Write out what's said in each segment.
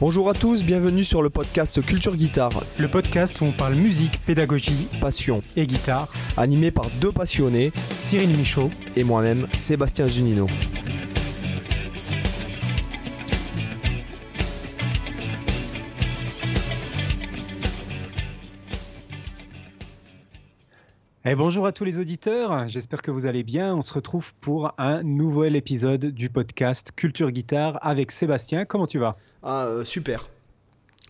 Bonjour à tous, bienvenue sur le podcast Culture Guitare. Le podcast où on parle musique, pédagogie, passion et guitare. Animé par deux passionnés, Cyril Michaud et moi-même, Sébastien Zunino. Eh, bonjour à tous les auditeurs, j'espère que vous allez bien. On se retrouve pour un nouvel épisode du podcast Culture Guitare avec Sébastien. Comment tu vas? Ah, euh, super.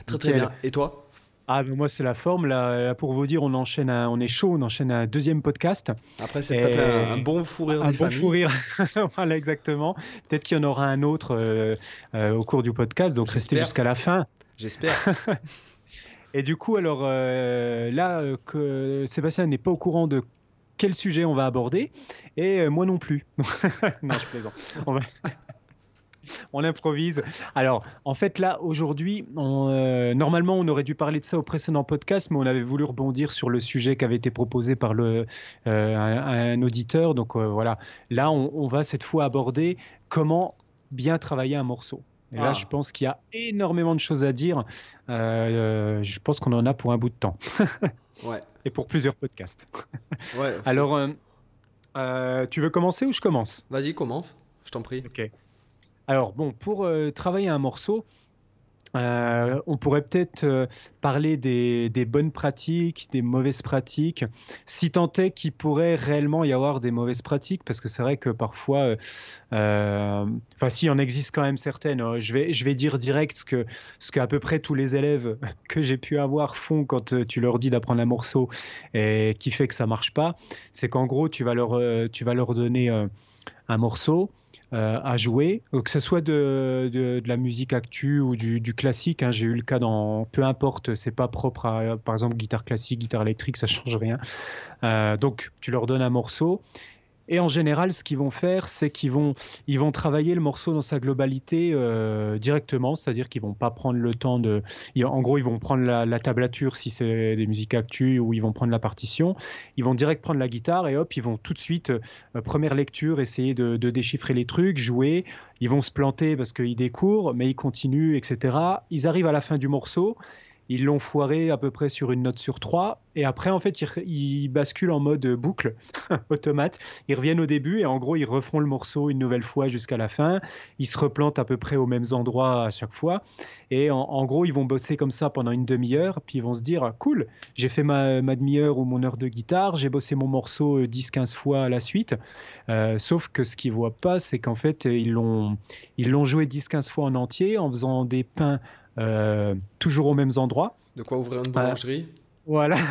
Très très bien. Et toi? Ah, moi c'est la forme. Là, pour vous dire, on enchaîne, on est chaud, on enchaîne un deuxième podcast. Après, c'est peut-être un, bon fou rire Un bon fou rire, voilà exactement. Peut-être qu'il y en aura un autre euh, euh, au cours du podcast, donc restez jusqu'à la fin. J'espère. Et du coup, alors euh, là, que Sébastien n'est pas au courant de quel sujet on va aborder, et moi non plus. non, je plaisante. On, on, improvise. Alors, en fait, là, aujourd'hui, normalement, on aurait dû parler de ça au précédent podcast, mais on avait voulu rebondir sur le sujet qui avait été proposé par le, un, auditeur. Donc voilà, là, on, on va cette fois aborder comment bien travailler un morceau. Et là, ah. je pense qu'il y a énormément de choses à dire. Euh, je pense qu'on en a pour un bout de temps. ouais. Et pour plusieurs podcasts. ouais, Alors, euh, euh, tu veux commencer ou je commence? Vas-y, commence. Je t'en prie. Ok. Alors, bon, pour travailler un morceau, euh, on pourrait peut-être euh, parler des, bonnes pratiques, des mauvaises pratiques, si tant est qu'il pourrait réellement y avoir des mauvaises pratiques, parce que c'est vrai que parfois, euh, enfin si, en existe quand même certaines. Je vais, je vais dire direct ce que, ce qu'à peu près tous les élèves que j'ai pu avoir font quand tu leur dis d'apprendre un morceau et qui fait que ça marche pas, c'est qu'en gros, tu vas leur, tu vas leur donner un morceau euh, à jouer, que ce soit de, de, la musique actu ou du, du classique. Hein, J'ai eu le cas dans peu importe, c'est pas propre à par exemple guitare classique, guitare électrique, ça change rien. Euh, donc tu leur donnes un morceau et en général, ce qu'ils vont faire, c'est qu'ils vont, ils vont travailler le morceau dans sa globalité euh, directement, c'est-à-dire qu'ils vont pas prendre le temps de. En gros, ils vont prendre la, tablature si c'est des musiques actuelles ou ils vont prendre la partition. Ils vont direct prendre la guitare et hop, ils vont tout de suite, euh, première lecture, essayer de, de, déchiffrer les trucs, jouer. Ils vont se planter parce qu'ils découvrent, mais ils continuent, etc. Ils arrivent à la fin du morceau ils l'ont foiré à peu près sur une note sur trois. Et après, en fait, ils, basculent en mode boucle, automate. Ils reviennent au début et en gros, ils refont le morceau une nouvelle fois jusqu'à la fin. Ils se replantent à peu près aux mêmes endroits à chaque fois. Et en, gros, ils vont bosser comme ça pendant une demi-heure. Puis ils vont se dire Cool, j'ai fait ma, demi-heure ou mon heure de guitare. J'ai bossé mon morceau 10-15 euh, fois à la suite. Euh, sauf que ce qu'ils voient pas, c'est qu'en fait, ils l'ont joué 10-15 fois en entier en faisant des pains toujours aux mêmes endroits. De quoi ouvrir une boulangerie Voilà.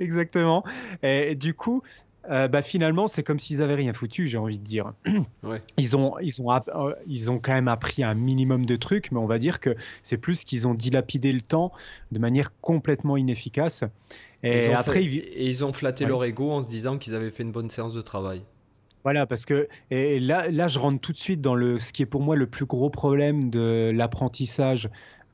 Exactement. Et, du coup, euh, bah, finalement, c'est comme s'ils avaient rien foutu, j'ai envie de dire. Ils, ont, ils, ont, euh, ils ont quand même appris un minimum de trucs, mais on va dire que c'est plus qu'ils ont dilapidé le temps de manière complètement inefficace. Et, après, et ils ont flatté leur ego en se disant qu'ils avaient fait une bonne séance de travail. Voilà, parce que et là, là, je rentre tout de suite dans le, ce qui est pour moi le plus gros problème de l'apprentissage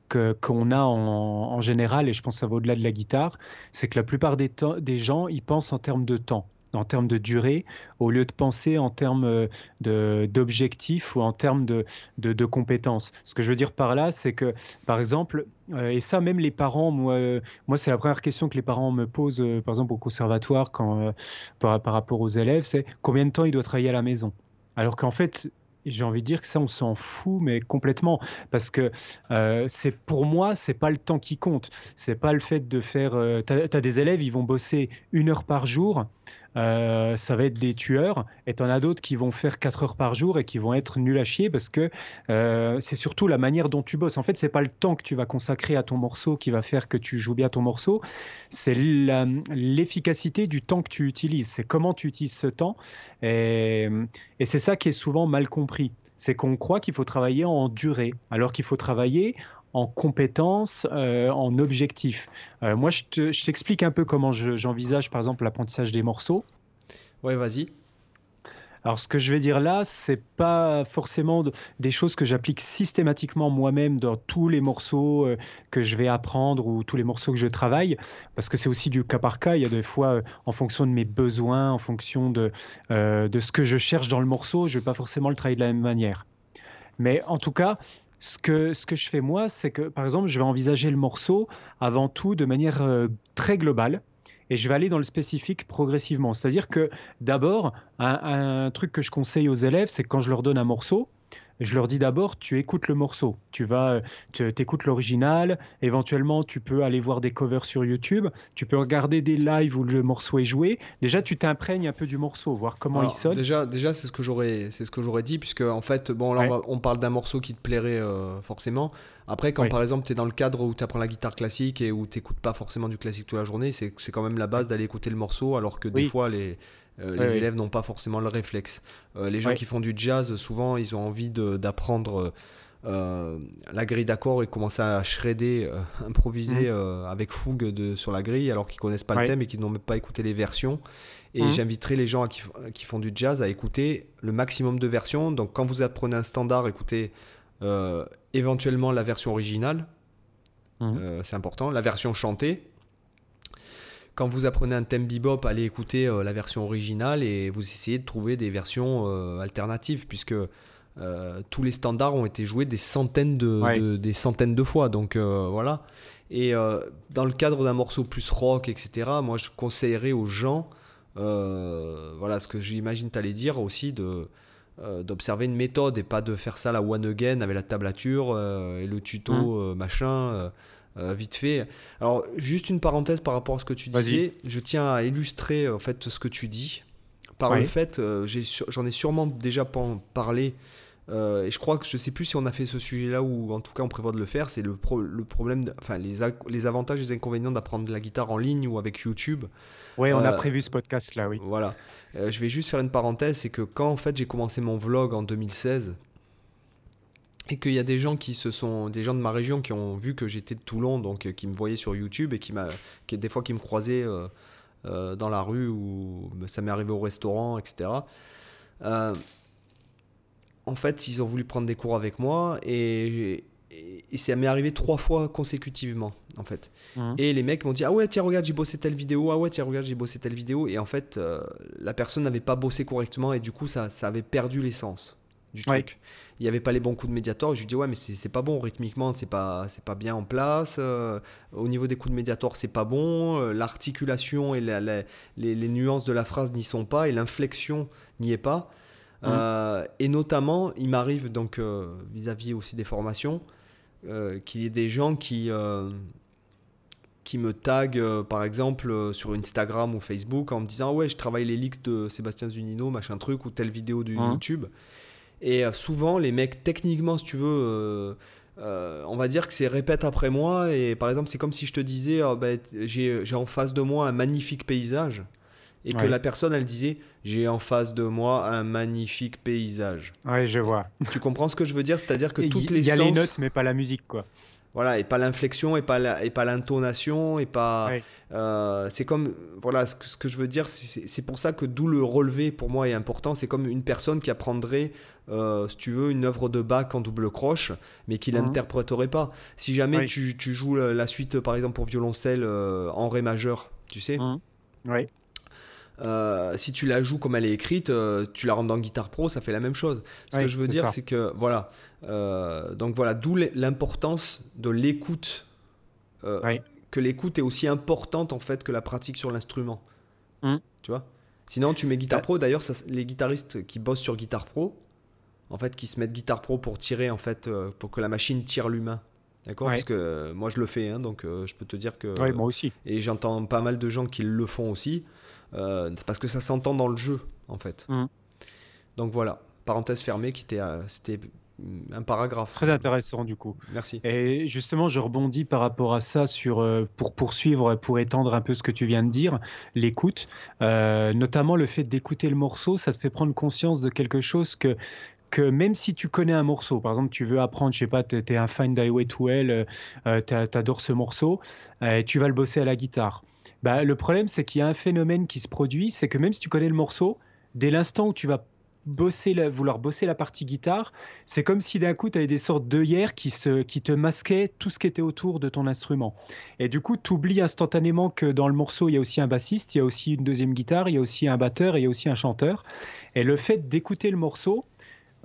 qu'on a en, général, et je pense que ça va au-delà de la guitare, c'est que la plupart des, des gens, ils pensent en termes de temps en termes de durée, au lieu de penser en termes euh, d'objectifs ou en termes de, de, compétences. Ce que je veux dire par là, c'est que, par exemple, euh, et ça, même les parents, moi, moi c'est la première question que les parents me posent, euh, par exemple, au conservatoire, quand, par, par rapport aux élèves, c'est combien de temps il doit travailler à la maison? Alors qu'en fait, j'ai envie de dire que ça, on s'en fout, mais complètement. Parce que pour moi, c'est pas le temps qui compte. C'est pas le fait de faire. tu as, des élèves, ils vont bosser une heure par jour. Euh, ça va être des tueurs. Et tu en as d'autres qui vont faire 4 heures par jour et qui vont être nuls à chier parce que euh, c'est surtout la manière dont tu bosses. En fait, c'est pas le temps que tu vas consacrer à ton morceau qui va faire que tu joues bien ton morceau, c'est l'efficacité du temps que tu utilises. C'est comment tu utilises ce temps. Et, et c'est ça qui est souvent mal compris. C'est qu'on croit qu'il faut travailler en durée, alors qu'il faut travailler en compétences, euh, en objectifs. Euh, moi, je t'explique un peu comment j'envisage, par exemple, l'apprentissage des morceaux. Ouais, vas-y. Alors, ce que je vais dire là, c'est pas forcément des choses que j'applique systématiquement moi-même dans tous les morceaux euh, que je vais apprendre ou tous les morceaux que je travaille, parce que c'est aussi du cas par cas. Il y a des fois, en fonction de mes besoins, en fonction de, de ce que je cherche dans le morceau, je vais pas forcément le travailler de la même manière. Mais en tout cas, ce que, je fais moi, c'est que par exemple, je vais envisager le morceau avant tout de manière euh, très globale et je vais aller dans le spécifique progressivement. C'est-à-dire que d'abord, un, truc que je conseille aux élèves, c'est que quand je leur donne un morceau, je leur dis d'abord, tu écoutes le morceau, tu vas, tu écoutes l'original, éventuellement tu peux aller voir des covers sur YouTube, tu peux regarder des lives où le morceau est joué. Déjà, tu t'imprègnes un peu du morceau, voir comment il sonne. Déjà, déjà c'est ce que j'aurais, c'est ce que j'aurais dit, puisque en fait, bon, là, on, parle d'un morceau qui te plairait euh, forcément. Après, quand par exemple tu es dans le cadre où tu apprends la guitare classique et où tu n'écoutes pas forcément du classique toute la journée, c'est quand même la base d'aller écouter le morceau, alors que des fois les, euh, les élèves n'ont pas forcément le réflexe. Euh, les gens qui font du jazz, souvent, ils ont envie d'apprendre euh, la grille d'accords et commencer à shredder, improviser mhm. avec fougue de, sur la grille, alors qu'ils connaissent pas le thème et qu'ils n'ont même pas écouté les versions. Et mhm. j'inviterai les gens qui, qui, font du jazz à écouter le maximum de versions. Donc, quand vous apprenez un standard, écoutez éventuellement la version originale. Mhm. c'est important. La version chantée quand vous apprenez un thème bebop, allez écouter euh, la version originale et vous essayez de trouver des versions euh, alternatives, puisque euh, tous les standards ont été joués des centaines de, des centaines de fois. Donc voilà. Et dans le cadre d'un morceau plus rock, etc., moi je conseillerais aux gens, voilà ce que j'imagine tu allais dire aussi, de d'observer une méthode et pas de faire ça la one again avec la tablature et le tuto mmh. machin. Euh, vite fait. Alors, juste une parenthèse par rapport à ce que tu disais. Je tiens à illustrer en fait ce que tu dis par le fait, euh, j'en ai, sûrement déjà parlé. Euh, et je crois que je sais plus si on a fait ce sujet-là ou en tout cas on prévoit de le faire. C'est le, le problème, enfin les, les avantages et les inconvénients d'apprendre la guitare en ligne ou avec YouTube. Oui, on a prévu ce podcast-là, oui. Voilà. je vais juste faire une parenthèse, c'est que quand en fait j'ai commencé mon vlog en 2016, et qu'il y a des gens qui se sont des gens de ma région qui ont vu que j'étais de Toulon donc euh, qui me voyaient sur YouTube et qui m'a qui des fois qui me croisaient euh, euh, dans la rue ou ça m'est arrivé au restaurant etc en fait ils ont voulu prendre des cours avec moi et, et, ça m'est arrivé trois fois consécutivement en fait. Mmh. et les mecs m'ont dit ah ouais tiens regarde j'ai bossé telle vidéo ah ouais tiens regarde j'ai bossé telle vidéo et en fait la personne n'avait pas bossé correctement et du coup ça, ça avait perdu l'essence du truc il n'y avait pas les bons coups de médiator. Je lui dis ouais mais c'est pas bon rythmiquement, c'est pas c'est pas bien en place. Euh, au niveau des coups de médiator, c'est pas bon. Euh, l'articulation et les, nuances de la phrase n'y sont pas et l'inflexion n'y est pas. Mmh. Euh, et notamment, il m'arrive donc vis-à-vis aussi des formations qu'il y ait des gens qui qui me taguent par exemple sur Instagram ou Facebook en me disant ouais je travaille les leaks de Sébastien Zunino machin truc ou telle vidéo de mmh. YouTube et euh, souvent, les mecs, techniquement, si tu veux, euh, euh, on va dire que c'est répète après moi. Et par exemple, c'est comme si je te disais, oh, ben, j'ai en face de moi un magnifique paysage. Et que la personne, elle disait, j'ai en face de moi un magnifique paysage. Oui, je vois. Tu comprends ce que je veux dire? C'est-à-dire que toutes les Il y a les notes, mais pas la musique, quoi. Voilà, et pas l'inflexion, et pas et pas l'intonation, et pas. c'est comme voilà ce que, ce que, je veux dire. C'est pour ça que d'où le relevé pour moi est important. C'est comme une personne qui apprendrait euh, si tu veux, une œuvre de Bach en double croche, mais qui mhm. l'interpréterait pas. Si jamais tu, tu, joues la suite, par exemple, pour violoncelle euh, en Ré majeur, tu sais mhm. Oui. Euh, si tu la joues comme elle est écrite, tu la rentres dans guitare pro, ça fait la même chose. Ce que je veux dire, c'est que voilà. Donc voilà, d'où l'importance de l'écoute. Que l'écoute est aussi importante en fait que la pratique sur l'instrument. Mhm. Tu vois? Sinon, tu mets guitare pro. D'ailleurs, les guitaristes qui bossent sur guitare pro, en fait, qui se mettent guitare pro pour tirer, en fait, euh, pour que la machine tire l'humain. D'accord? Parce que euh, moi, je le fais, hein, donc euh, je peux te dire que. Oui, moi aussi. Et j'entends pas mal de gens qui le font aussi, parce que ça s'entend dans le jeu, en fait. Mmh. Donc voilà, parenthèse fermée, qui était, c'était un paragraphe. Très intéressant du coup. Merci. Et justement, je rebondis par rapport à ça sur, pour poursuivre, pour étendre un peu ce que tu viens de dire, l'écoute, notamment le fait d'écouter le morceau, ça te fait prendre conscience de quelque chose que que même si tu connais un morceau, par exemple, tu veux apprendre, je sais pas, tu es un fan d'Highway to Hell, euh, euh, tu adores ce morceau, euh, tu vas le bosser à la guitare. Bah, le problème, c'est qu'il y a un phénomène qui se produit, c'est que même si tu connais le morceau, dès l'instant où tu vas bosser vouloir bosser la partie guitare, c'est comme si d'un coup tu avais des sortes d'œillères qui, qui te masquaient tout ce qui était autour de ton instrument. Et du coup, tu oublies instantanément que dans le morceau, il y a aussi un bassiste, il y a aussi une deuxième guitare, il y a aussi un batteur et il y a aussi un chanteur. Et le fait d'écouter le morceau,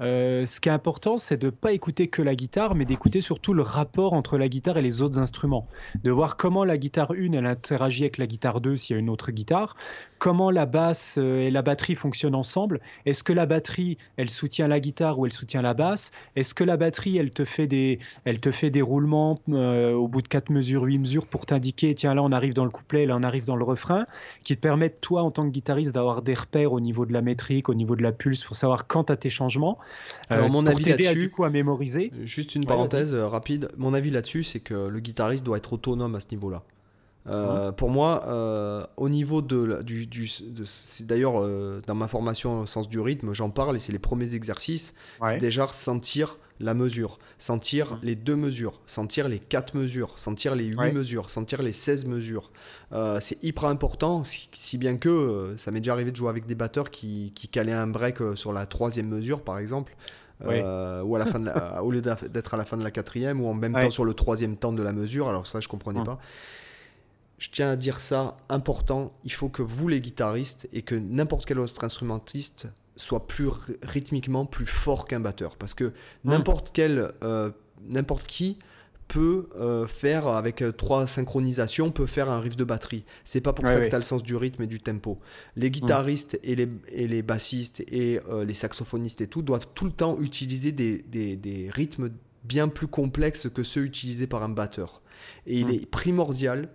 euh, ce qui est important, c'est de ne pas écouter que la guitare, mais d'écouter surtout le rapport entre la guitare et les autres instruments. De voir comment la guitare 1, elle interagit avec la guitare 2 s'il y a une autre guitare, comment la basse euh, et la batterie fonctionnent ensemble. Est-ce que la batterie, elle soutient la guitare ou elle soutient la basse? Est-ce que la batterie, elle te fait des, elle te fait des roulements euh, au bout de 4 mesures, 8 mesures pour t'indiquer, tiens là on arrive dans le couplet, là on arrive dans le refrain, qui te permettent toi en tant que guitariste d'avoir des repères au niveau de la métrique, au niveau de la pulse, pour savoir quand tu as tes changements. Alors, euh, mon avis là-dessus. à mémoriser. Juste une parenthèse euh, rapide. Mon avis là-dessus, c'est que le guitariste doit être autonome à ce niveau-là. Euh, pour moi, au niveau de, du, du c'est d'ailleurs dans ma formation au sens du rythme, j'en parle et c'est les premiers exercices. C'est déjà sentir la mesure, sentir les deux mesures, sentir les quatre mesures, sentir les huit mesures, sentir les 16 mesures. Euh, c'est hyper important, si, bien que euh, ça m'est déjà arrivé de jouer avec des batteurs qui, qui calaient un break euh, sur la troisième mesure, par exemple. ou à la fin au lieu d'être à la fin de la quatrième ou en même temps sur le troisième temps de la mesure. Alors ça je comprenais pas. Je tiens à dire ça important il faut que vous les guitaristes et que n'importe quel autre instrumentiste soit plus rythmiquement plus fort qu'un batteur. Parce que n'importe quel, euh, n'importe qui peut euh, faire, avec euh, trois synchronisations, peut faire un riff de batterie. C'est pas pour ça que tu as le sens du rythme et du tempo. Les guitaristes et, les, et les bassistes et les saxophonistes et tout doivent tout le temps utiliser des, des, des, rythmes bien plus complexes que ceux utilisés par un batteur. Et il est primordial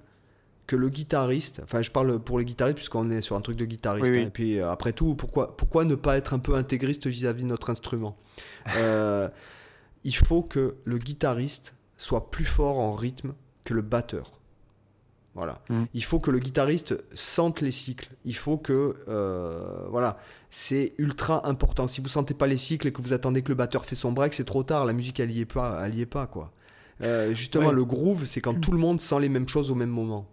que le guitariste, enfin je parle pour les guitaristes puisqu'on est sur un truc de guitariste, hein, et puis euh, après tout, pourquoi, pourquoi ne pas être un peu intégriste vis-à-vis de notre instrument? Euh, Il faut que le guitariste soit plus fort en rythme que le batteur. Voilà. Mm. Il faut que le guitariste sente les cycles. Il faut que, euh, voilà, c'est ultra important. Si vous sentez pas les cycles et que vous attendez que le batteur fait son break, c'est trop tard. La musique, elle y est pas, elle y est pas, quoi. justement, le groove, c'est quand tout le monde sent les mêmes choses au même moment.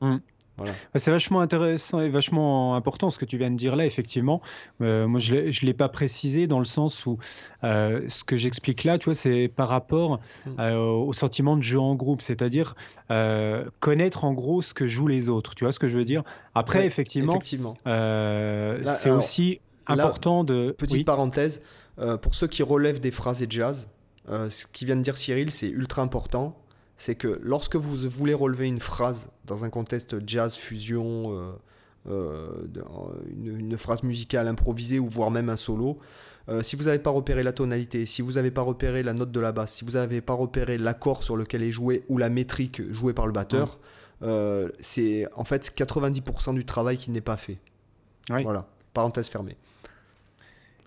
Mm. Bah, c'est vachement intéressant et vachement important ce que tu viens de dire là, effectivement. Euh, moi, je ne l'ai pas précisé dans le sens où euh, ce que j'explique là, tu vois, c'est par rapport mm. euh, au sentiment de jeu en groupe, c'est-à-dire connaître en gros ce que jouent les autres. Tu vois ce que je veux dire? Après, effectivement, c'est aussi important de. Petite parenthèse, pour ceux qui relèvent des phrases et jazz, ce qui vient de dire Cyril, c'est ultra important c'est que lorsque vous voulez relever une phrase dans un contexte jazz, fusion, euh, euh, une, phrase musicale improvisée ou voire même un solo, euh, si vous n'avez pas repéré la tonalité, si vous n'avez pas repéré la note de la basse, si vous n'avez pas repéré l'accord sur lequel est joué ou la métrique jouée par le batteur, c'est en fait 90% du travail qui n'est pas fait. Voilà, parenthèse fermée.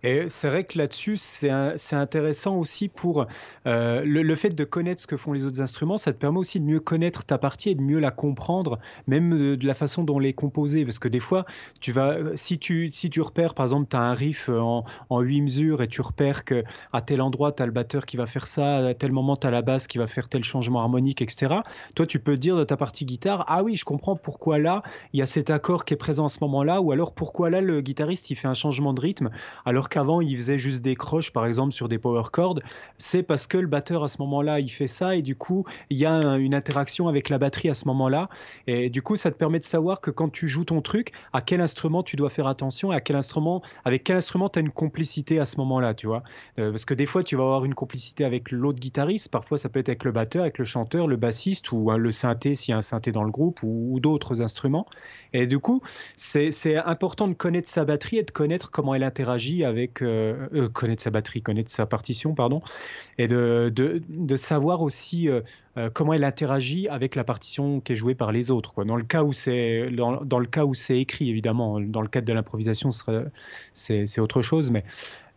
Et c'est vrai que là-dessus, c'est intéressant aussi pour euh, le, fait de connaître ce que font les autres instruments, ça te permet aussi de mieux connaître ta partie et de mieux la comprendre, même de, la façon dont les composer. Parce que des fois, tu vas, si, tu, si tu repères, par exemple, tu as un riff en, en 8 mesures et tu repères qu'à tel endroit, tu as le batteur qui va faire ça, à tel moment, tu as la basse qui va faire tel changement harmonique, etc. Toi, tu peux dire de ta partie guitare, ah oui, je comprends pourquoi là, il y a cet accord qui est présent à ce moment-là, ou alors pourquoi là, le guitariste, il fait un changement de rythme, alors qu'avant il faisait juste des croches par exemple sur des power chords, c'est parce que le batteur à ce moment-là il fait ça et du coup il y a une interaction avec la batterie à ce moment-là et du coup ça te permet de savoir que quand tu joues ton truc, à quel instrument tu dois faire attention et à quel instrument, avec quel instrument tu as une complicité à ce moment-là, tu vois. Euh, parce que des fois tu vas avoir une complicité avec l'autre guitariste, parfois ça peut être avec le batteur, avec le chanteur, le bassiste ou le synthé s'il y a un synthé dans le groupe ou d'autres instruments. Et du coup, c'est important de connaître sa batterie et de connaître comment elle interagit avec, euh, euh, connaître sa batterie, connaître sa partition, pardon, et de, de, de savoir aussi euh, comment elle interagit avec la partition qui est jouée par les autres. Quoi. Dans le cas où c'est dans, le cas où c'est écrit, évidemment, dans le cadre de l'improvisation, c'est autre chose, mais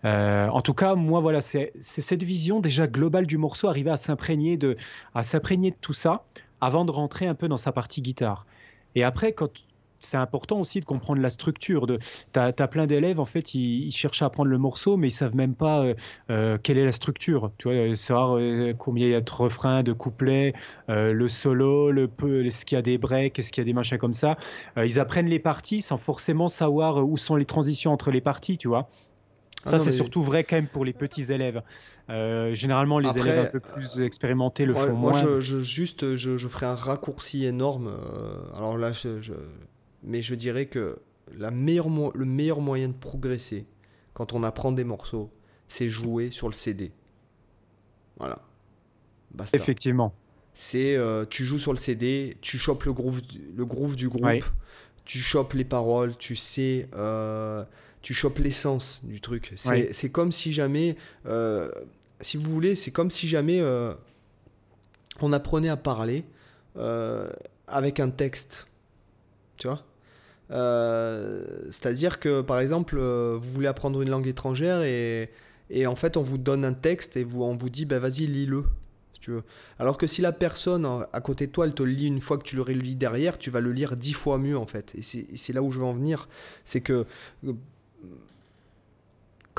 en tout cas, moi, voilà, c'est cette vision déjà globale du morceau, arriver à s'imprégner de, de tout ça avant de rentrer un peu dans sa partie guitare. Et après, quand c'est important aussi de comprendre la structure. Tu as, plein d'élèves, en fait, ils, cherchent à apprendre le morceau, mais ils savent même pas euh, euh, quelle est la structure. Tu vois, euh, savoir combien il y a de refrains, de couplets, le solo, le peu, est-ce qu'il y a des breaks, est-ce qu'il y a des machins comme ça. ils apprennent les parties sans forcément savoir où sont les transitions entre les parties, tu vois. Ah ça, c'est surtout vrai quand même pour les petits élèves. généralement, les élèves un peu plus expérimentés le font moi, moins. Moi, je, juste, je, je, ferai un raccourci énorme. alors là, je, mais je dirais que la meilleure le meilleur moyen de progresser quand on apprend des morceaux, c'est jouer sur le CD. Voilà. Effectivement. C'est euh, tu joues sur le CD, tu chopes le groove, le groove du groupe, tu chopes les paroles, tu sais, euh, tu chopes l'essence du truc. C'est comme si jamais, euh, si vous voulez, c'est comme si jamais on apprenait à parler avec un texte. Tu vois? C'est-à-dire que, par exemple, vous voulez apprendre une langue étrangère et, et en fait, on vous donne un texte et vous, on vous dit, ben vas-y, lis-le. tu veux. Alors que si la personne à côté de toi, elle te lit une fois que tu le relis derrière, tu vas le lire dix fois mieux en fait. Et c'est là où je veux en venir. C'est que euh,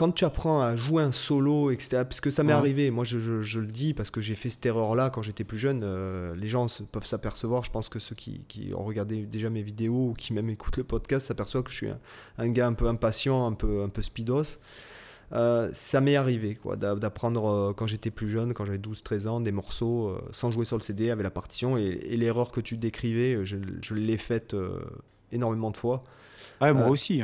quand tu apprends à jouer un solo, etc., parce que ça m'est arrivé, moi je, le dis parce que j'ai fait cette erreur-là quand j'étais plus jeune, euh, les gens peuvent s'apercevoir, je pense que ceux qui, ont regardé déjà mes vidéos ou qui même écoutent le podcast s'aperçoivent que je suis un, gars un peu impatient, un peu, un peu speedos. Euh, ça m'est arrivé quoi, d'apprendre euh, quand j'étais plus jeune, quand j'avais 12-13 ans, des morceaux sans jouer sur le CD avec la partition. Et, l'erreur que tu décrivais, je, je l'ai faite énormément de fois. Ouais, moi aussi.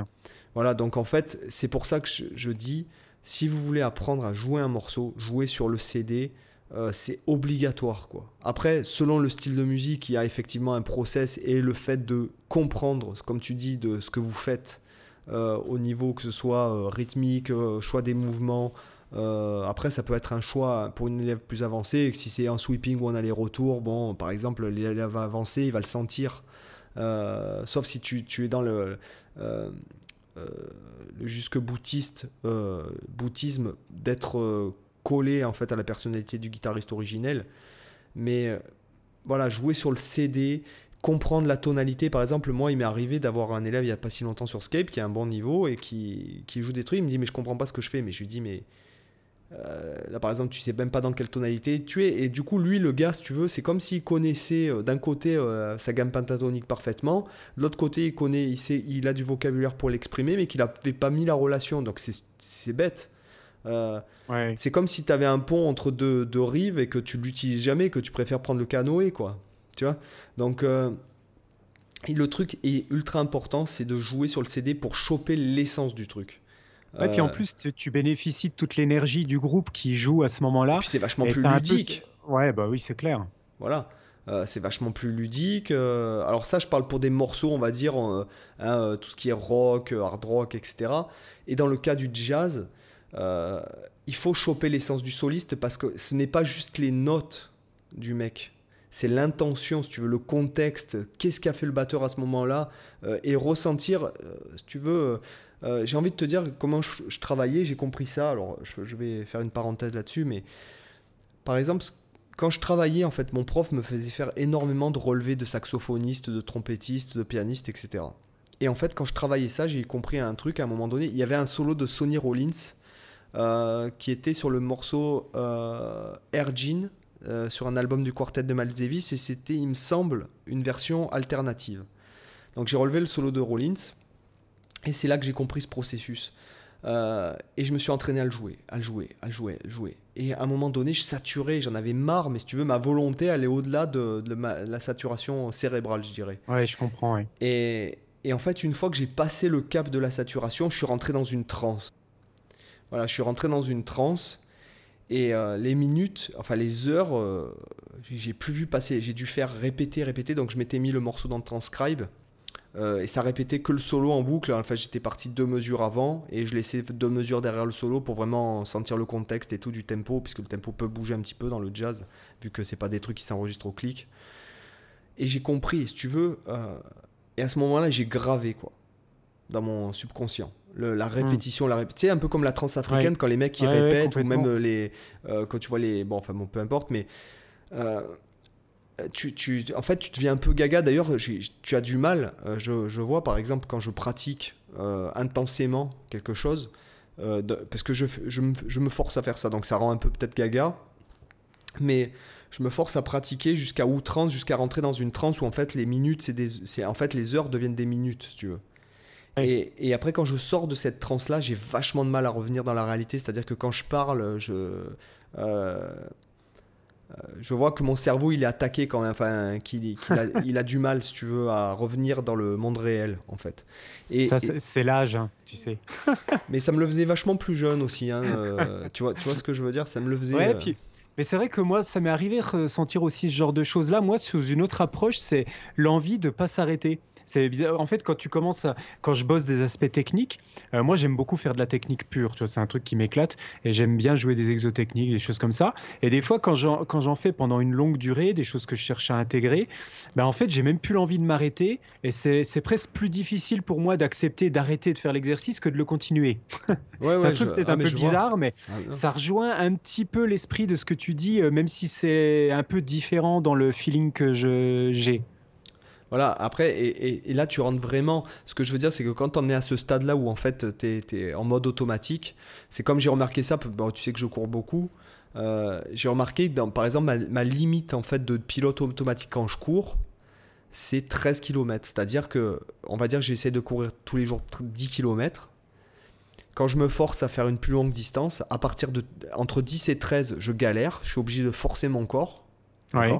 Voilà, donc en fait, c'est pour ça que je, dis, si vous voulez apprendre à jouer un morceau, jouer sur le CD, euh, c'est obligatoire. quoi. Après, selon le style de musique, il y a effectivement un process et le fait de comprendre, comme tu dis, de ce que vous faites euh, au niveau que ce soit euh, rythmique, choix des mouvements. après, ça peut être un choix pour une élève plus avancée. Si c'est un sweeping ou un aller-retour, bon, par exemple, l'élève avancé, il va le sentir. sauf si tu, es dans le le jusque boutiste, euh, boutisme d'être euh, collé en fait à la personnalité du guitariste originel. Mais voilà, jouer sur le CD, comprendre la tonalité. Par exemple, moi, il m'est arrivé d'avoir un élève il n'y a pas si longtemps sur Skype qui a un bon niveau et qui, qui, joue des trucs. Il me dit, mais je comprends pas ce que je fais. Mais je lui dis, mais euh, là, par exemple, tu sais même pas dans quelle tonalité tu es. Et du coup, lui, le gars, si tu veux, c'est comme s'il connaissait euh, d'un côté euh, sa gamme pentatonique parfaitement, de l'autre côté, il connaît, il, sait, il a du vocabulaire pour l'exprimer, mais qu'il n'avait pas mis la relation. Donc, c'est bête. C'est comme si tu avais un pont entre deux, deux, rives et que tu l'utilises jamais, que tu préfères prendre le canoë, quoi. Tu vois? Donc, et le truc est ultra important, c'est de jouer sur le CD pour choper l'essence du truc. Et puis en euh, plus, tu, bénéficies de toute l'énergie du groupe qui joue à ce moment-là. Puis c'est vachement plus ludique. Ouais, bah oui, c'est clair. Voilà. Euh, c'est vachement plus ludique. Euh, alors ça, je parle pour des morceaux, on va dire, hein, tout ce qui est rock, hard rock, etc. Et dans le cas du jazz, il faut choper l'essence du soliste parce que ce n'est pas juste les notes du mec. C'est l'intention, si tu veux, le contexte, qu'est-ce qu'a fait le batteur à ce moment-là, et ressentir, si tu veux, euh, j'ai envie de te dire comment je, travaillais, j'ai compris ça. Alors, je, vais faire une parenthèse là-dessus, mais par exemple, quand je travaillais, en fait, mon prof me faisait faire énormément de relevés de saxophonistes, de trompettistes, de pianistes, etc. Et en fait, quand je travaillais ça, j'ai compris un truc à un moment donné. Il y avait un solo de Sonny Rollins euh, qui était sur le morceau euh, Air Jean euh, sur un album du quartet de Miles Davis et c'était, il me semble, une version alternative. Donc j'ai relevé le solo de Rollins et c'est là que j'ai compris ce processus. Euh, et je me suis entraîné à le jouer, à le jouer, à le jouer, à le jouer. Et à un moment donné, je saturais, j'en avais marre, mais si tu veux, ma volonté allait au-delà de, la saturation cérébrale, je dirais. Ouais, je comprends, Et, et en fait, une fois que j'ai passé le cap de la saturation, je suis rentré dans une transe. Voilà, je suis rentré dans une transe. Et euh, les minutes, enfin les heures, euh, j'ai plus vu passer. J'ai dû faire répéter, répéter. Donc je m'étais mis le morceau dans le transcribe. Euh, et ça répétait que le solo en boucle. En fait, j'étais parti deux mesures avant et je laissais deux mesures derrière le solo pour vraiment sentir le contexte et tout du tempo, puisque le tempo peut bouger un petit peu dans le jazz, vu que c'est pas des trucs qui s'enregistrent au clic. Et j'ai compris, si tu veux, euh, et à ce moment-là, j'ai gravé quoi, dans mon subconscient. la répétition, la répétition, un peu comme la trans africaine quand les mecs ils répètent ou même les euh, quand tu vois les bon enfin bon peu importe mais tu, tu, en fait, tu deviens un peu gaga. D'ailleurs, tu as du mal. Euh, je, je, vois, par exemple, quand je pratique euh, intensément quelque chose, euh, parce que je, je, me, je, me, force à faire ça, donc ça rend un peu peut-être gaga, mais je me force à pratiquer jusqu'à outrance, jusqu'à rentrer dans une transe où en fait les minutes, c'est en fait les heures deviennent des minutes, si tu veux. Et, et, après, quand je sors de cette transe-là, j'ai vachement de mal à revenir dans la réalité. C'est-à-dire que quand je parle, je je vois que mon cerveau il est attaqué quand même, enfin qu'il a, il a, du mal si tu veux à revenir dans le monde réel en fait. Et, ça c'est l'âge, hein, tu sais. mais ça me le faisait vachement plus jeune aussi, hein, tu vois, tu vois ce que je veux dire, ça me le faisait. Ouais, puis mais c'est vrai que moi, ça m'est arrivé de ressentir aussi ce genre de choses-là. Moi, sous une autre approche, c'est l'envie de pas s'arrêter. C'est En fait, quand tu commences à... quand je bosse des aspects techniques, euh, moi j'aime beaucoup faire de la technique pure. Tu vois, c'est un truc qui m'éclate et j'aime bien jouer des exotechniques, des choses comme ça. Et des fois, quand j'en, quand j'en fais pendant une longue durée, des choses que je cherche à intégrer, ben en fait, j'ai même plus l'envie de m'arrêter et c'est, c'est presque plus difficile pour moi d'accepter d'arrêter de faire l'exercice que de le continuer. Ouais, c'est un truc peut-être ah, un peu bizarre, mais ah, ça rejoint un petit peu l'esprit de ce que tu dis, euh, même si c'est un peu différent dans le feeling que j'ai. Voilà, après, et, là tu rentres vraiment. Ce que je veux dire, c'est que quand on est à ce stade-là où en fait tu es, en mode automatique, c'est comme j'ai remarqué ça, tu sais que je cours beaucoup. Euh, j'ai remarqué, dans, par exemple, ma, limite en fait de pilote automatique quand je cours, c'est 13 km. C'est-à-dire que, on va dire que j'essaie de courir tous les jours 10 km. Quand je me force à faire une plus longue distance, à partir de entre 10 et 13, je galère, je suis obligé de forcer mon corps. Ouais.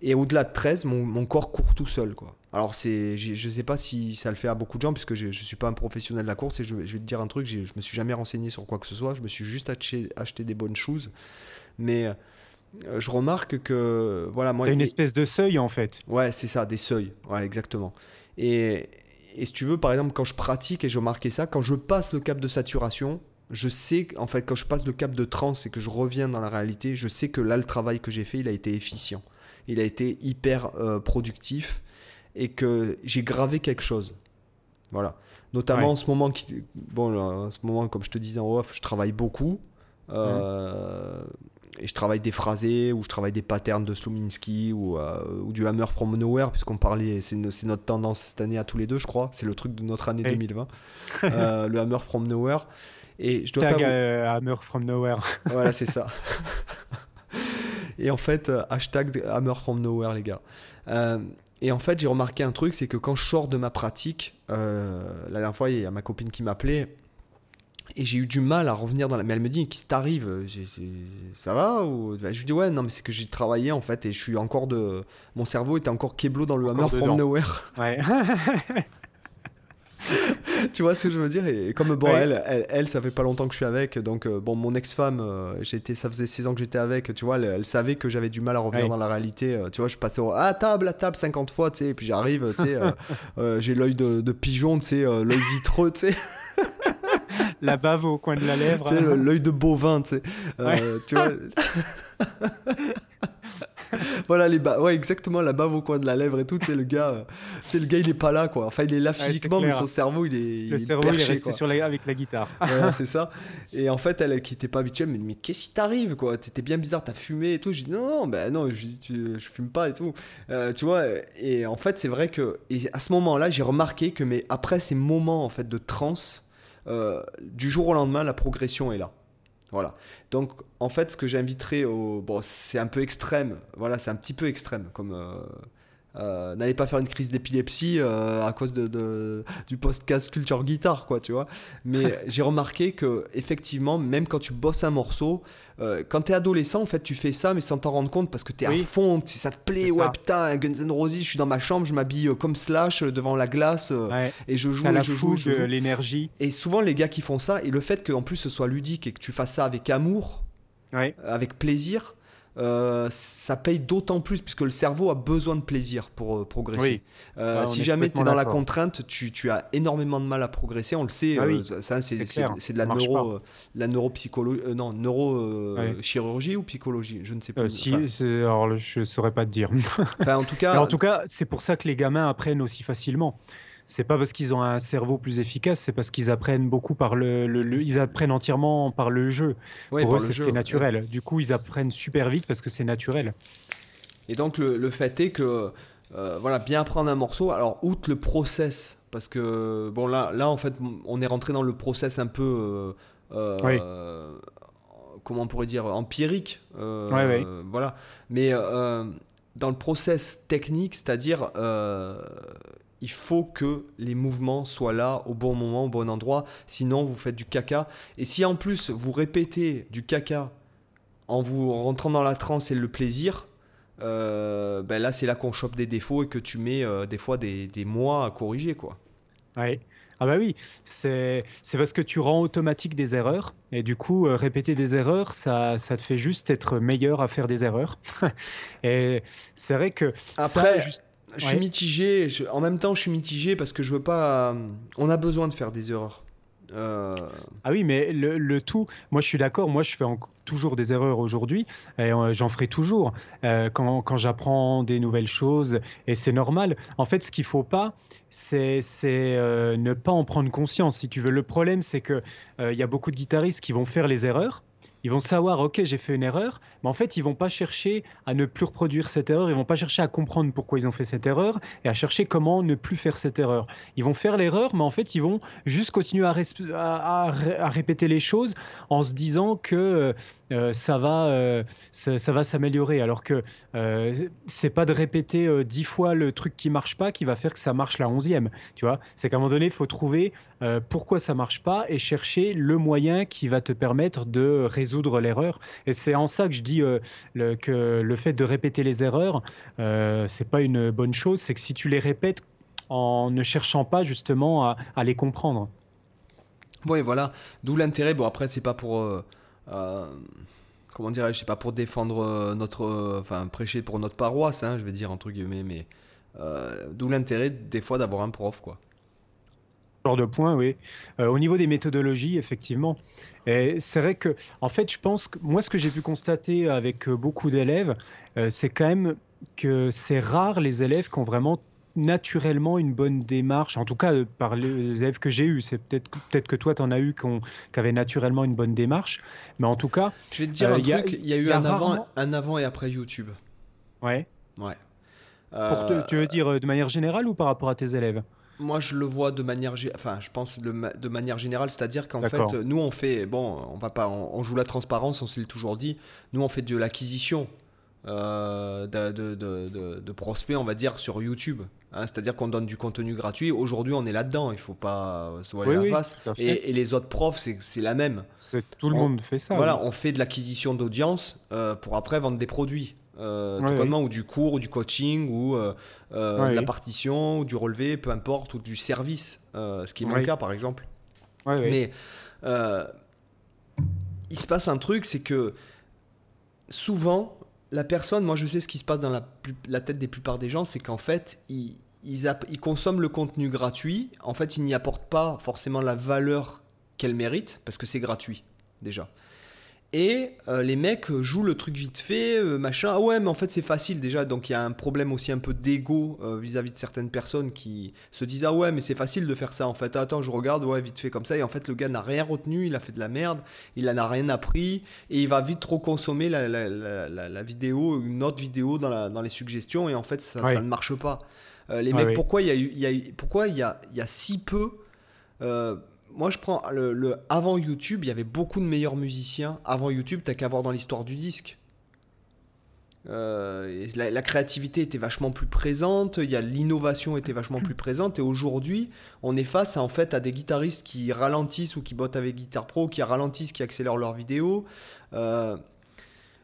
Et au-delà de 13, mon, corps court tout seul. Quoi. Alors, c'est, je ne sais pas si ça le fait à beaucoup de gens, puisque je ne suis pas un professionnel de la course. Et je, vais te dire un truc, je ne me suis jamais renseigné sur quoi que ce soit. Je me suis juste acheté, acheté des bonnes choses. Mais euh, je remarque que. Voilà, moi. une espèce de seuil, en fait. Ouais, c'est ça, des seuils. Ouais, exactement. Et, et si tu veux, par exemple, quand je pratique, et j'ai remarqué ça, quand je passe le cap de saturation, je sais, en fait, quand je passe le cap de trans et que je reviens dans la réalité, je sais que là, le travail que j'ai fait, il a été efficient il a été hyper euh, productif et que j'ai gravé quelque chose. Voilà. Notamment en ce moment, qui, bon, en ce moment, comme je te disais en off, je travaille beaucoup. Euh, et je travaille des phrasés ou je travaille des patterns de Sluminski ou, euh, ou du Hammer from Nowhere, puisqu'on parlait, c'est notre tendance cette année à tous les deux, je crois. C'est le truc de notre année 2020. le Hammer from Nowhere. Et je dois Tag Hammer from Nowhere. voilà, c'est ça. Et en fait, euh, hashtag Hammer from Nowhere, les gars. Euh, et en fait, j'ai remarqué un truc, c'est que quand je sors de ma pratique, euh, la dernière fois, il y a ma copine qui m'appelait. Et j'ai eu du mal à revenir dans la. Mais elle me dit, qu'est-ce qui t'arrive? Ça va ou... Je lui dis, ouais, non, mais c'est que j'ai travaillé en fait et je suis encore de. Mon cerveau était encore keblo dans le Hammer from Nowhere. Ouais. tu vois ce que je veux dire? Et comme bon elle, elle, ça fait pas longtemps que je suis avec donc euh, bon mon ex-femme euh, j'étais ça faisait 6 ans que j'étais avec tu vois elle, savait que j'avais du mal à revenir dans la réalité euh, tu vois je passais au, à table à table 50 fois tu sais et puis j'arrive tu sais j'ai l'œil de, pigeon tu sais l'œil vitreux tu sais la bave au coin de la lèvre. Tu sais l'œil de bovin tu sais. Tu vois. Voilà les bas ouais exactement la bave au coin de la lèvre et tout tu sais le gars euh, tu sais le gars il est pas là quoi. Enfin il est là physiquement mais son cerveau il est le cerveau il est resté sur la, avec la guitare. C'est ça. Et en fait elle, qui était pas habituée mais, mais qu'est-ce qui t'arrive quoi? T'étais bien bizarre t'as fumé et tout. Je dis non non ben non je, je fume pas et tout. Euh, tu vois et en fait c'est vrai que et à ce moment là j'ai remarqué que mais après ces moments en fait de transe euh, du jour au lendemain la progression est là voilà. Donc, en fait, ce que j'inviterais au. Bon, c'est un peu extrême. Voilà, c'est un petit peu extrême. Comme. Euh, euh, n'allez pas faire une crise d'épilepsie euh, à cause de, du podcast culture guitare, quoi, tu vois. Mais j'ai remarqué que, effectivement, même quand tu bosses un morceau, euh, quand t'es adolescent, en fait, tu fais ça, mais sans t'en rendre compte parce que t'es à fond, ça te plaît. Ouais, putain, Guns N' Roses, je suis dans ma chambre, je m'habille euh, comme Slash euh, devant la glace et je joue, et je joue, je joue. l'énergie. Et souvent, les gars qui font ça, et le fait qu'en plus ce soit ludique et que tu fasses ça avec amour, avec plaisir, euh, ça paye d'autant plus puisque le cerveau a besoin de plaisir pour euh, progresser. Euh, si jamais tu es dans la contrainte, tu, tu, as énormément de mal à progresser. On le sait, ah ça c'est de la, neuro, la neuropsychologie, non, neurochirurgie ou psychologie, je ne sais plus. si, alors je saurais pas te dire. en tout cas, en tout cas, c'est pour ça que les gamins apprennent aussi facilement c'est pas parce qu'ils ont un cerveau plus efficace, c'est parce qu'ils apprennent beaucoup par le, ils apprennent entièrement par le jeu. Pour eux, c'est ce qui est naturel. Du coup, ils apprennent super vite parce que c'est naturel. Et donc le, fait est que euh, voilà, bien apprendre un morceau. Alors outre le process, parce que bon là, là en fait, on est rentré dans le process un peu. Euh, euh, comment on pourrait dire empirique voilà mais dans le process technique c'est-à-dire il faut que les mouvements soient là au bon moment, au bon endroit, sinon vous faites du caca. Et si en plus vous répétez du caca en vous rentrant dans la transe et le plaisir, ben là c'est là qu'on chope des défauts et que tu mets des fois des, des, mois à corriger quoi. Ouais. Ah bah oui, c'est parce que tu rends automatique des erreurs et du coup répéter des erreurs, ça, ça, te fait juste être meilleur à faire des erreurs. et c'est vrai que après, je suis mitigé. en même temps, je suis mitigé parce que je veux pas. on a besoin de faire des erreurs. Euh, ah oui, mais le, tout, moi je suis d'accord, moi je fais toujours des erreurs aujourd'hui, et euh, j'en ferai toujours euh, quand, quand j'apprends des nouvelles choses, et c'est normal. En fait, ce qu'il faut pas, c'est ne pas en prendre conscience, si tu veux. Le problème, c'est qu'il il y a beaucoup de guitaristes qui vont faire les erreurs, ils vont savoir, ok, j'ai fait une erreur, mais en fait, ils vont pas chercher à ne plus reproduire cette erreur, ils vont pas chercher à comprendre pourquoi ils ont fait cette erreur et à chercher comment ne plus faire cette erreur. Ils vont faire l'erreur, mais en fait, ils vont juste continuer à, répéter les choses en se disant que euh, ça va, euh, ça, va s'améliorer. Alors que euh, c'est pas de répéter dix fois le truc qui marche pas qui va faire que ça marche la onzième. Tu vois, c'est qu'à un moment donné, il faut trouver pourquoi ça marche pas et chercher le moyen qui va te permettre de résoudre l'erreur. Et c'est en ça que je dis que le fait de répéter les erreurs, c'est pas une bonne chose. C'est que si tu les répètes en ne cherchant pas justement à, les comprendre. Oui, voilà. D'où l'intérêt. Bon, après, c'est pas pour euh, comment dirais-je, sais pas pour défendre euh, notre, euh, enfin prêcher pour notre paroisse, hein, je vais dire entre guillemets, mais d'où l'intérêt des fois d'avoir un prof, quoi. Genre de point, oui. au niveau des méthodologies, effectivement, c'est vrai que, en fait, je pense que moi, ce que j'ai pu constater avec beaucoup d'élèves, c'est quand même que c'est rare les élèves qui ont vraiment naturellement une bonne démarche, en tout cas euh, par les élèves que j'ai eus. C'est peut-être peut que toi, tu en as eu qui avaient naturellement une bonne démarche. Mais en tout cas. Je vais te dire euh, un truc il y a eu un, avant, un avant et après YouTube. Ouais. Ouais. tu veux dire euh, de manière générale ou par rapport à tes élèves? Moi, je le vois de manière, enfin, je pense de manière générale, c'est-à-dire qu'en fait, nous, on fait, bon, on va pas, on, joue la transparence, on s'est toujours dit. Nous, on fait de l'acquisition de, de, de, de, prospects, on va dire, sur YouTube. Hein, c'est-à-dire qu'on donne du contenu gratuit. Aujourd'hui, on est là-dedans. Il ne faut pas se voiler la face. Et, les autres profs, c'est la même. Tout le monde fait ça. Voilà, on fait de l'acquisition d'audience euh, pour après vendre des produits. Euh, ou du cours, ou du coaching, ou euh, euh de la partition, ou du relevé, peu importe, ou du service, ce qui est mon cas par exemple. Mais il se passe un truc, c'est que souvent, la personne, moi je sais ce qui se passe dans la, la tête des plupart des gens, c'est qu'en fait, ils, ils, consomment le contenu gratuit. En fait, ils n'y apportent pas forcément la valeur qu'elle mérite, parce que c'est gratuit, déjà. Et euh, les mecs jouent le truc vite fait, euh, machin. Ah ouais, mais en fait c'est facile déjà. Donc il y a un problème aussi un peu d'ego euh, vis-à-vis de certaines personnes qui se disent Ah ouais, mais c'est facile de faire ça en fait. attends, je regarde, ouais, vite fait comme ça. Et en fait, le gars n'a rien retenu, il a fait de la merde, il en a rien appris. Et il va vite trop consommer la, la, la, vidéo, une autre vidéo dans, dans, les suggestions. Et en fait, ça, ça ne marche pas. les mecs, pourquoi il y a, y a, pourquoi il y a, y a si peu moi, je prends le, avant YouTube, il y avait beaucoup de meilleurs musiciens. Avant YouTube, t'as qu'à voir dans l'histoire du disque. Euh, la, créativité était vachement plus présente, l'innovation était vachement plus présente et aujourd'hui on est face à, en fait à des guitaristes qui ralentissent ou qui bottent avec Guitar Pro, qui ralentissent, qui accélèrent leurs vidéos. Euh,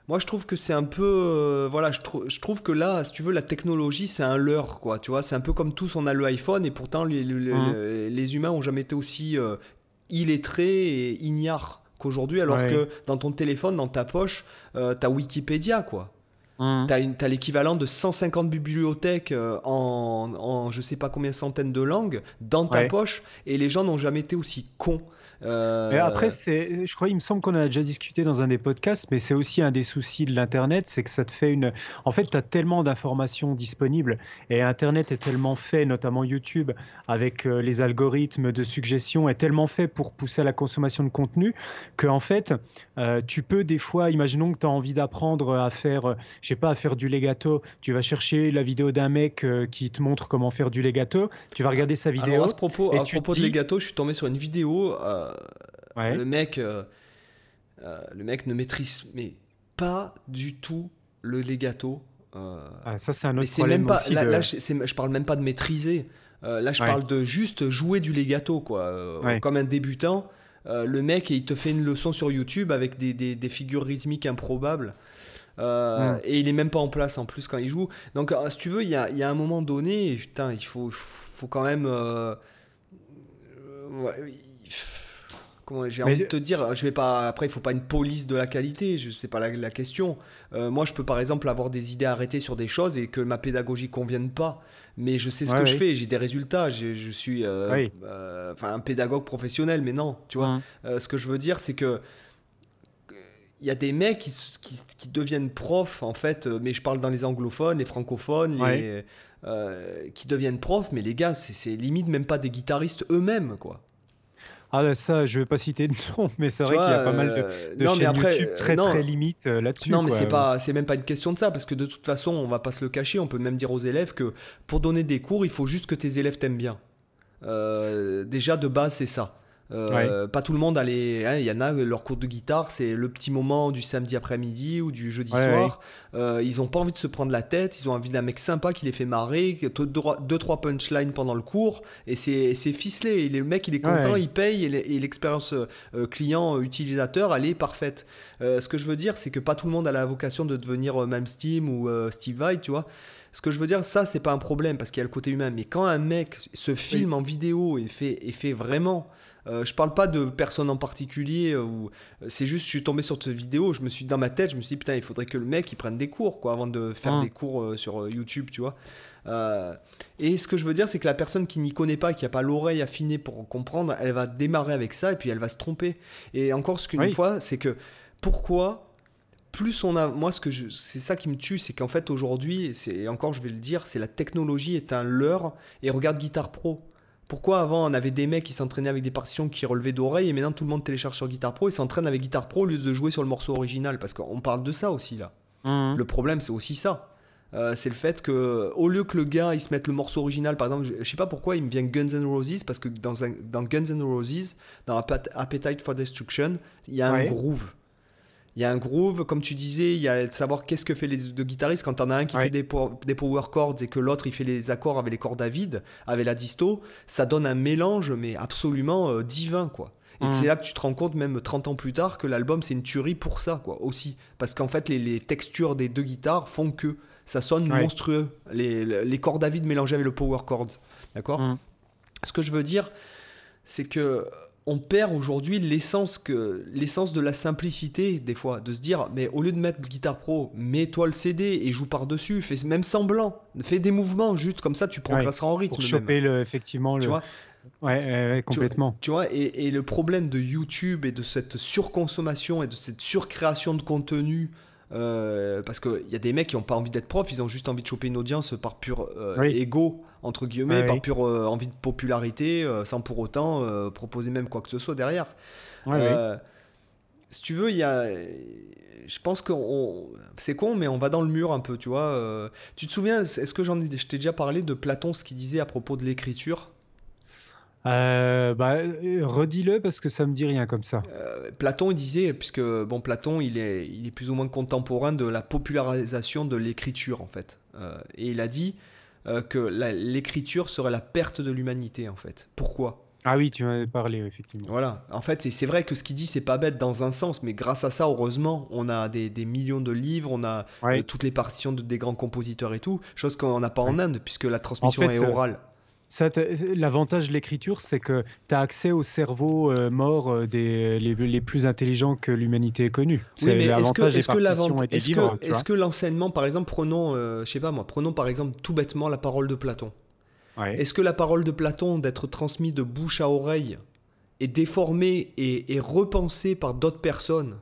moi, je trouve que c'est un peu. Euh, voilà, je, je, trouve que là, si tu veux, la technologie, c'est un leurre, quoi. Tu vois, c'est un peu comme tous, on a le iPhone et pourtant, les, les, mmh. humains ont jamais été aussi euh, illettrés et ignares qu'aujourd'hui, alors que dans ton téléphone, dans ta poche, euh, t'as Wikipédia, quoi. Mmh. T'as l'équivalent de 150 bibliothèques en, en, je sais pas combien centaines de langues dans ta poche et les gens n'ont jamais été aussi cons. Euh... Après, c'est, je crois, il me semble qu'on a déjà discuté dans un des podcasts, mais c'est aussi un des soucis de l'Internet, c'est que ça te fait une. En fait, tu as tellement d'informations disponibles et Internet est tellement fait, notamment YouTube, avec euh, les algorithmes de suggestion, est tellement fait pour pousser à la consommation de contenu que, en fait, euh, tu peux des fois, imaginons que tu as envie d'apprendre à faire, je sais pas, à faire du legato, tu vas chercher la vidéo d'un mec qui te montre comment faire du legato, tu vas regarder sa vidéo. à ce propos, à propos de legato, je suis tombé sur une vidéo. Le mec, euh, euh, le mec ne maîtrise mais pas du tout le legato. Euh, ah, ça c'est un autre problème même pas, là, je, parle même pas de maîtriser. là, je parle de juste jouer du legato, quoi. Comme un débutant. le mec, il te fait une leçon sur YouTube avec des, des, figures rythmiques improbables. Et il est même pas en place en plus quand il joue. Donc, si tu veux, il y a, y a, un moment donné, putain, il faut, faut quand même. Ouais, j'ai envie de te dire, je vais pas. Après, il faut pas une police de la qualité. Je sais pas la, question. Euh, moi, je peux par exemple avoir des idées arrêtées sur des choses et que ma pédagogie convienne pas. Mais je sais ce que je fais. J'ai des résultats. Je suis euh, euh, un pédagogue professionnel. Mais non, tu vois. Hum. ce que je veux dire, c'est que il y a des mecs qui, qui, deviennent profs en fait. Mais je parle dans les anglophones, les francophones, les, qui deviennent profs. Mais les gars, c'est limite même pas des guitaristes eux-mêmes, quoi. Ah bah ça, je vais pas citer de nom, mais c'est vrai qu'il y a pas mal de, de chaînes YouTube très très limites euh, là-dessus. Non, mais c'est pas, c'est même pas une question de ça, parce que de toute façon, on va pas se le cacher, on peut même dire aux élèves que pour donner des cours, il faut juste que tes élèves t'aiment bien. Euh, déjà de base, c'est ça. Euh, pas tout le monde allait. Hein, il y en a, leur cours de guitare, c'est le petit moment du samedi après-midi ou du jeudi soir. Euh, ils ont pas envie de se prendre la tête. Ils ont envie d'un mec sympa qui les fait marrer, deux, trois punchlines pendant le cours. Et c'est ficelé. Et le mec, il est content, il paye. Et l'expérience euh, client-utilisateur, elle est parfaite. ce que je veux dire, c'est que pas tout le monde a la vocation de devenir même Steam ou Steve Vai, tu vois. Ce que je veux dire, ça, c'est pas un problème parce qu'il y a le côté humain. Mais quand un mec se filme en vidéo et fait, et fait vraiment euh, je parle pas de personne en particulier, euh, ou euh, c'est juste, je suis tombé sur cette vidéo, je me suis dans ma tête, je me suis dit, putain, il faudrait que le mec il prenne des cours, quoi, avant de faire ah. des cours sur YouTube, tu vois. et ce que je veux dire, c'est que la personne qui n'y connaît pas, qui n'a pas l'oreille affinée pour comprendre, elle va démarrer avec ça et puis elle va se tromper. Et encore, ce qu'une fois, c'est que pourquoi plus on a, moi, ce que c'est ça qui me tue, c'est qu'en fait aujourd'hui, c'est encore, je vais le dire, c'est la technologie est un leurre. Et regarde Guitar Pro. Pourquoi avant on avait des mecs qui s'entraînaient avec des partitions qui relevaient d'oreilles et maintenant tout le monde télécharge sur Guitar Pro et s'entraîne avec Guitar Pro au lieu de jouer sur le morceau original? Parce qu'on parle de ça aussi là. Mhm. Le problème c'est aussi ça. Euh, c'est le fait que au lieu que le gars il se mette le morceau original, par exemple, je, sais pas pourquoi il me vient Guns N' Roses parce que dans, dans Guns N' Roses, dans Appetite for Destruction, il y a un groove il y a un groove, comme tu disais, il y a de savoir qu'est-ce que fait les deux guitaristes. Quand on a un qui fait des, des, power chords et que l'autre il fait les accords avec les cordes à vide, avec la disto, ça donne un mélange mais absolument euh, divin quoi. Et mmh. c'est là que tu te rends compte, même 30 ans plus tard, que l'album c'est une tuerie pour ça quoi aussi. Parce qu'en fait les, textures des deux guitares font que ça sonne monstrueux. Les, les, cordes à vide mélangées avec le power chords. D'accord? Mmh. Ce que je veux dire, c'est que on perd aujourd'hui l'essence que l'essence de la simplicité des fois de se dire mais au lieu de mettre guitare pro mets-toi le CD et joue par dessus fais même semblant fais des mouvements juste comme ça tu progresseras en rythme pour choper le, effectivement tu vois Ouais, complètement. Tu, vois, et, et, le problème de YouTube et de cette surconsommation et de cette surcréation de contenu euh, parce qu'il y a des mecs qui n'ont pas envie d'être profs, ils ont juste envie de choper une audience par pur euh, ego, entre guillemets, par pure euh, envie de popularité, sans pour autant proposer même quoi que ce soit derrière. si tu veux, il y a. Je pense que c'est con, mais on va dans le mur un peu, tu vois. tu te souviens, est-ce que j'en ai... je t'ai déjà parlé de Platon, ce qu'il disait à propos de l'écriture? Euh, bah, redis-le parce que ça me dit rien comme ça. Euh, Platon, il disait, puisque bon, Platon, il est, il est plus ou moins contemporain de la popularisation de l'écriture en fait, euh, et il a dit que l'écriture serait la perte de l'humanité en fait. Pourquoi? Ah oui, tu m'en avais parlé, effectivement. Voilà, en fait, c'est vrai que ce qu'il dit, c'est pas bête dans un sens, mais grâce à ça, heureusement, on a des, des millions de livres, on a toutes les partitions de, des grands compositeurs et tout, chose qu'on n'a pas en Inde, puisque la transmission est orale. L'avantage de l'écriture, c'est que tu as accès au cerveau euh, mort euh, des, les, plus intelligents que l'humanité ait connu. Oui, mais est-ce que, est est-ce que, l'enseignement, par exemple, prenons, euh, je sais pas moi, prenons par exemple tout bêtement la parole de Platon. Est-ce que la parole de Platon, d'être transmise de bouche à oreille, est déformée et, repensée par d'autres personnes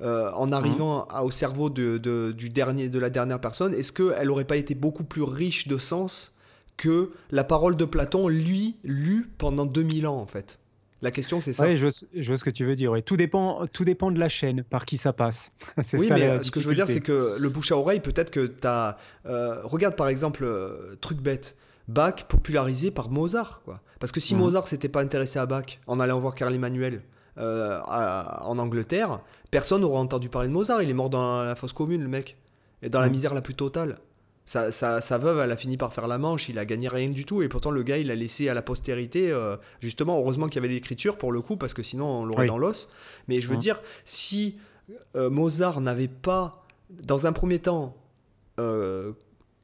en arrivant au cerveau de, du dernier, de la dernière personne Est-ce qu'elle n'aurait pas été beaucoup plus riche de sens que la parole de Platon, lui, lu pendant 2000 ans, en fait. La question, c'est ça. Oui, je, vois, ce que tu veux dire. Tout, dépend, tout dépend de la chaîne, par qui ça passe. oui, mais ce que je veux dire, c'est que le bouche à oreille, peut-être que tu as. Euh, regarde par exemple, euh, truc bête. Bach popularisé par Mozart. Quoi. Parce que si mhm. Mozart s'était pas intéressé à Bach en allant voir Carl Emmanuel euh, en Angleterre, personne n'aurait entendu parler de Mozart. Il est mort dans la fosse commune, le mec. Et dans la mhm. misère la plus totale. Sa, sa, veuve, elle a fini par faire la manche, il a gagné rien du tout, et pourtant le gars, il a laissé à la postérité, euh, justement, heureusement qu'il y avait l'écriture pour le coup, parce que sinon on l'aurait dans l'os. Mais je veux dire, si euh, Mozart n'avait pas, dans un premier temps, euh,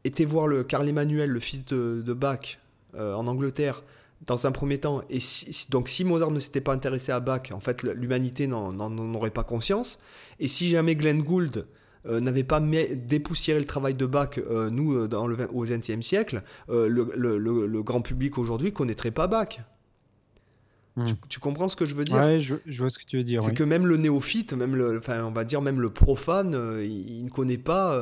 été voir le Carl Emmanuel, le fils de, de Bach, en Angleterre, dans un premier temps, et donc si Mozart ne s'était pas intéressé à Bach, en fait l'humanité n'en aurait pas conscience, et si jamais Glenn Gould euh, n'avait pas dépoussiéré le travail de Bach, euh, nous, euh, dans le, au XXe siècle, le, grand public aujourd'hui connaîtrait pas Bach. Hmm. Tu, comprends ce que je veux dire? Ouais, je, vois ce que tu veux dire. C'est que même le néophyte, même le, enfin, on va dire même le profane, il, ne connaît pas,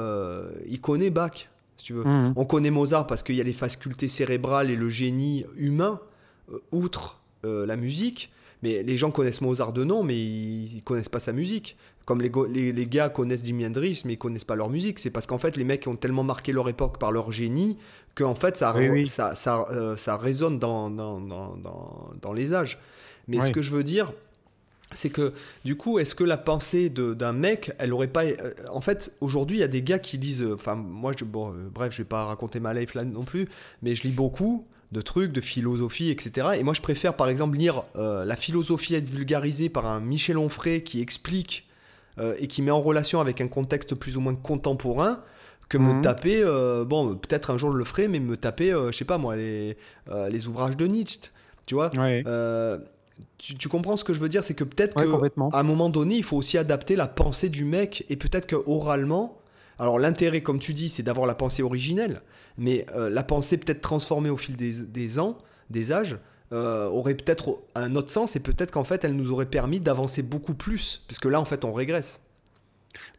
il connaît Bach, si tu veux. Hmm. On connaît Mozart parce qu'il y a les facultés cérébrales et le génie humain, outre la musique. Mais les gens connaissent Mozart de nom, mais ils, connaissent pas sa musique. Comme les, les, gars connaissent Jimi Hendrix, mais ils connaissent pas leur musique. C'est parce qu'en fait, les mecs ont tellement marqué leur époque par leur génie que en fait, ça, ça, ça, euh, ça, résonne dans, dans, dans, dans, les âges. Mais ce que je veux dire, c'est que du coup, est-ce que la pensée d'un mec, elle aurait pas. Euh, en fait, aujourd'hui, il y a des gars qui lisent. Euh, enfin, moi, je, bon, bref, je vais pas raconter ma life là non plus, mais je lis beaucoup de trucs, de philosophie, etc. Et moi, je préfère par exemple lire la philosophie être vulgarisée par un Michel Onfray qui explique euh, et qui met en relation avec un contexte plus ou moins contemporain que me mhm. taper, euh, bon, peut-être un jour je le ferai, mais me taper, euh, je sais pas moi, les, les ouvrages de Nietzsche, tu vois. Tu, comprends ce que je veux dire? C'est que peut-être qu'à un moment donné, il faut aussi adapter la pensée du mec, et peut-être que oralement, alors l'intérêt, comme tu dis, c'est d'avoir la pensée originelle, mais la pensée peut-être transformée au fil des, des ans, des âges, euh, aurait peut-être un autre sens et peut-être qu'en fait elle nous aurait permis d'avancer beaucoup plus, puisque là en fait on régresse.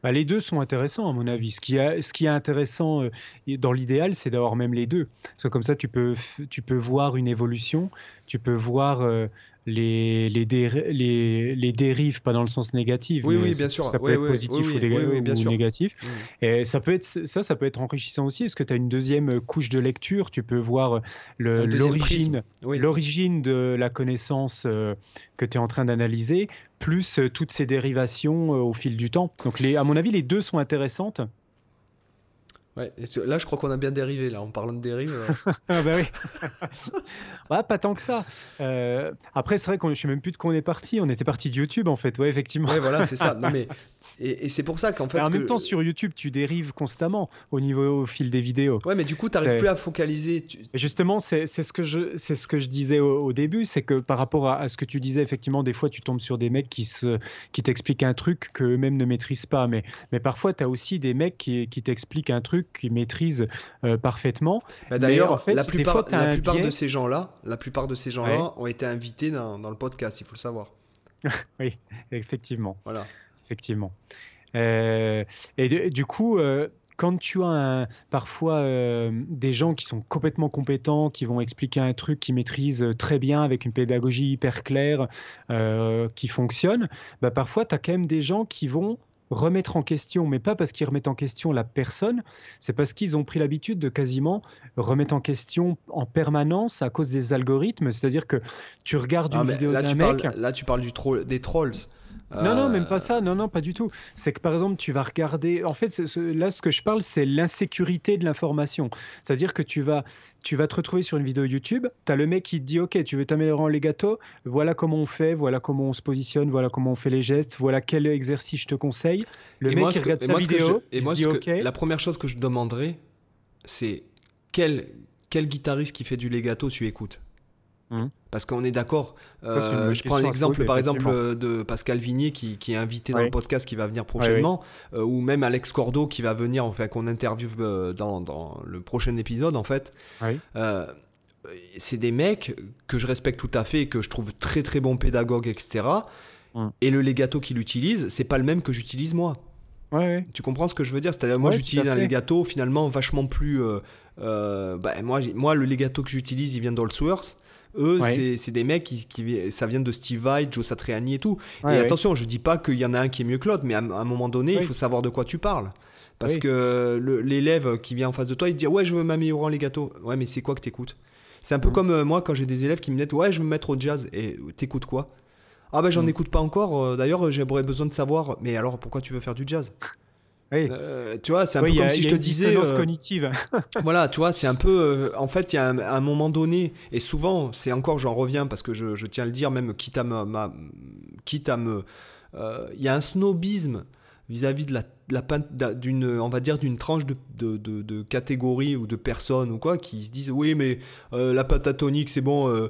Bah, les deux sont intéressants à mon avis. Ce qui, ce qui est intéressant euh, dans l'idéal, c'est d'avoir même les deux. Parce que comme ça, tu peux, tu peux voir une évolution, tu peux voir euh, les, les, les, les, dérives, pas dans le sens négatif. Oui, oui, bien sûr. Ça peut être positif ou, négatif. Et ça peut être, ça, ça peut être enrichissant aussi. Est-ce que tu as une deuxième couche de lecture? Tu peux voir l'origine l'origine de la connaissance euh, que tu es en train d'analyser, plus euh, toutes ces dérivations euh, au fil du temps. Donc, les, à mon avis, les deux sont intéressantes. Ouais, là, je crois qu'on a bien dérivé, là, en parlant de dérive. ah bah oui. ouais, pas tant que ça. Euh, après, c'est vrai qu'on, je sais même plus de quoi on est parti. On était parti de YouTube, en fait. Ouais, effectivement. Ouais, voilà, c'est ça. Non, mais Et, c'est pour ça qu'en fait. en même temps, sur YouTube, tu dérives constamment au niveau au fil des vidéos. Ouais, mais du coup, tu n'arrives plus à focaliser. Justement, c'est ce que je c'est ce que je disais au, début, c'est que par rapport à, ce que tu disais, effectivement, des fois, tu tombes sur des mecs qui se qui t'expliquent un truc que eux-mêmes ne maîtrisent pas, mais mais parfois, tu as aussi des mecs qui, qui t'expliquent un truc qu'ils maîtrisent euh, parfaitement. Bah, d'ailleurs, en fait, la plupart, la plupart de ces gens-là, la plupart de ces gens-là ont été invités dans, dans le podcast. Il faut le savoir. oui, effectivement. Voilà effectivement. Euh, et du coup, euh, quand tu as parfois euh, des gens qui sont complètement compétents, qui vont expliquer un truc qu'ils maîtrisent très bien avec une pédagogie hyper claire, qui fonctionne, bah parfois tu as quand même des gens qui vont remettre en question, mais pas parce qu'ils remettent en question la personne, c'est parce qu'ils ont pris l'habitude de quasiment remettre en question en permanence à cause des algorithmes. C'est-à-dire que tu regardes une vidéo d'un mec. là, tu parles du troll, des trolls. Non, non, même pas euh, ça. Non, non, pas du tout. C'est que par exemple, tu vas regarder. En fait, là, ce que je parle, c'est l'insécurité de l'information. C'est-à-dire que tu vas, tu vas te retrouver sur une vidéo YouTube. Tu as le mec qui te dit Ok, tu veux t'améliorer en gâteaux. Voilà comment on fait, voilà comment on se positionne, voilà comment on fait les gestes, voilà quel exercice je te conseille. Le mec qui regarde sa vidéo. et moi, dit, la première chose que je demanderais, c'est quel, quel guitariste qui fait du legato tu écoutes? Mmh. Parce qu'on est d'accord. Euh, je prends l'exemple par exemple de Pascal Vignier qui, qui est invité dans le podcast qui va venir prochainement, euh, ou même Alex Cordo qui va venir, enfin qu'on interviewe euh, dans, dans, le prochain épisode en fait. c'est des mecs que je respecte tout à fait et que je trouve très très bons pédagogues, etc. Mmh. Et le legato qu'il utilise, c'est pas le même que j'utilise moi. Tu comprends ce que je veux dire? C'est-à-dire, moi, j'utilise un legato finalement vachement plus. bah, moi, moi, le legato que j'utilise, il vient d'Allsworth. Eux, c'est des mecs qui, Ça vient de Steve Vai, Joe Satriani et tout. et attention, je dis pas qu'il y en a un qui est mieux que l'autre, mais à, un moment donné, il faut savoir de quoi tu parles. Parce que l'élève qui vient en face de toi, il te dit Ouais, je veux m'améliorer en les gâteaux. Ouais, mais c'est quoi que t'écoutes? C'est un peu comme euh, moi quand j'ai des élèves qui me disent Ouais, je veux me mettre au jazz. Et t'écoutes quoi? Ah, ben j'en mm. écoute pas encore. Euh, d'ailleurs, j'aurais besoin de savoir. Mais alors, pourquoi tu veux faire du jazz? Euh, tu vois, c'est un peu comme si je te disais. Euh, cognitive. voilà, tu vois, c'est un peu. Euh, en fait, il y a un, moment donné, et souvent, c'est encore, j'en reviens parce que je, tiens à le dire, même quitte à me. quitte à me. Il y a un snobisme vis-à-vis de la, la d'une on va dire d'une tranche de, de, de, catégorie ou de personnes ou quoi qui se disent oui mais la pentatonique c'est bon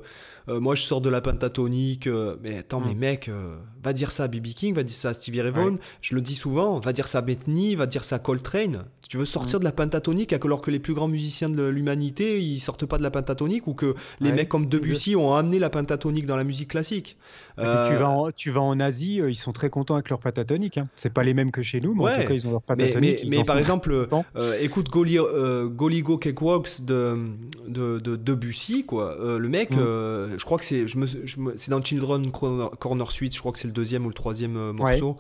euh, moi je sors de la pentatonique, euh, mais attends, mais mm. mec, euh, va dire ça à BB King, va dire ça à Stevie Ray Vaughan, je le dis souvent, va dire ça à Bethany, va dire ça à Coltrane. tu veux sortir mm. de la pentatonique alors que les plus grands musiciens de l'humanité, ils sortent pas de la pentatonique ou que les mecs comme Debussy ont amené la pentatonique dans la musique classique. tu, vas en, tu vas en Asie, ils sont très contents avec leur pentatonique. Hein. C'est pas les mêmes que chez nous, mais ils ont leur pentatonique. Mais, par exemple, écoute Goli, Goligo Cakewalks de, de, de, Debussy, quoi. le mec, mm je crois que c'est, je me, c'est dans Children Corner Suite, je crois que c'est le deuxième ou le troisième euh, morceau.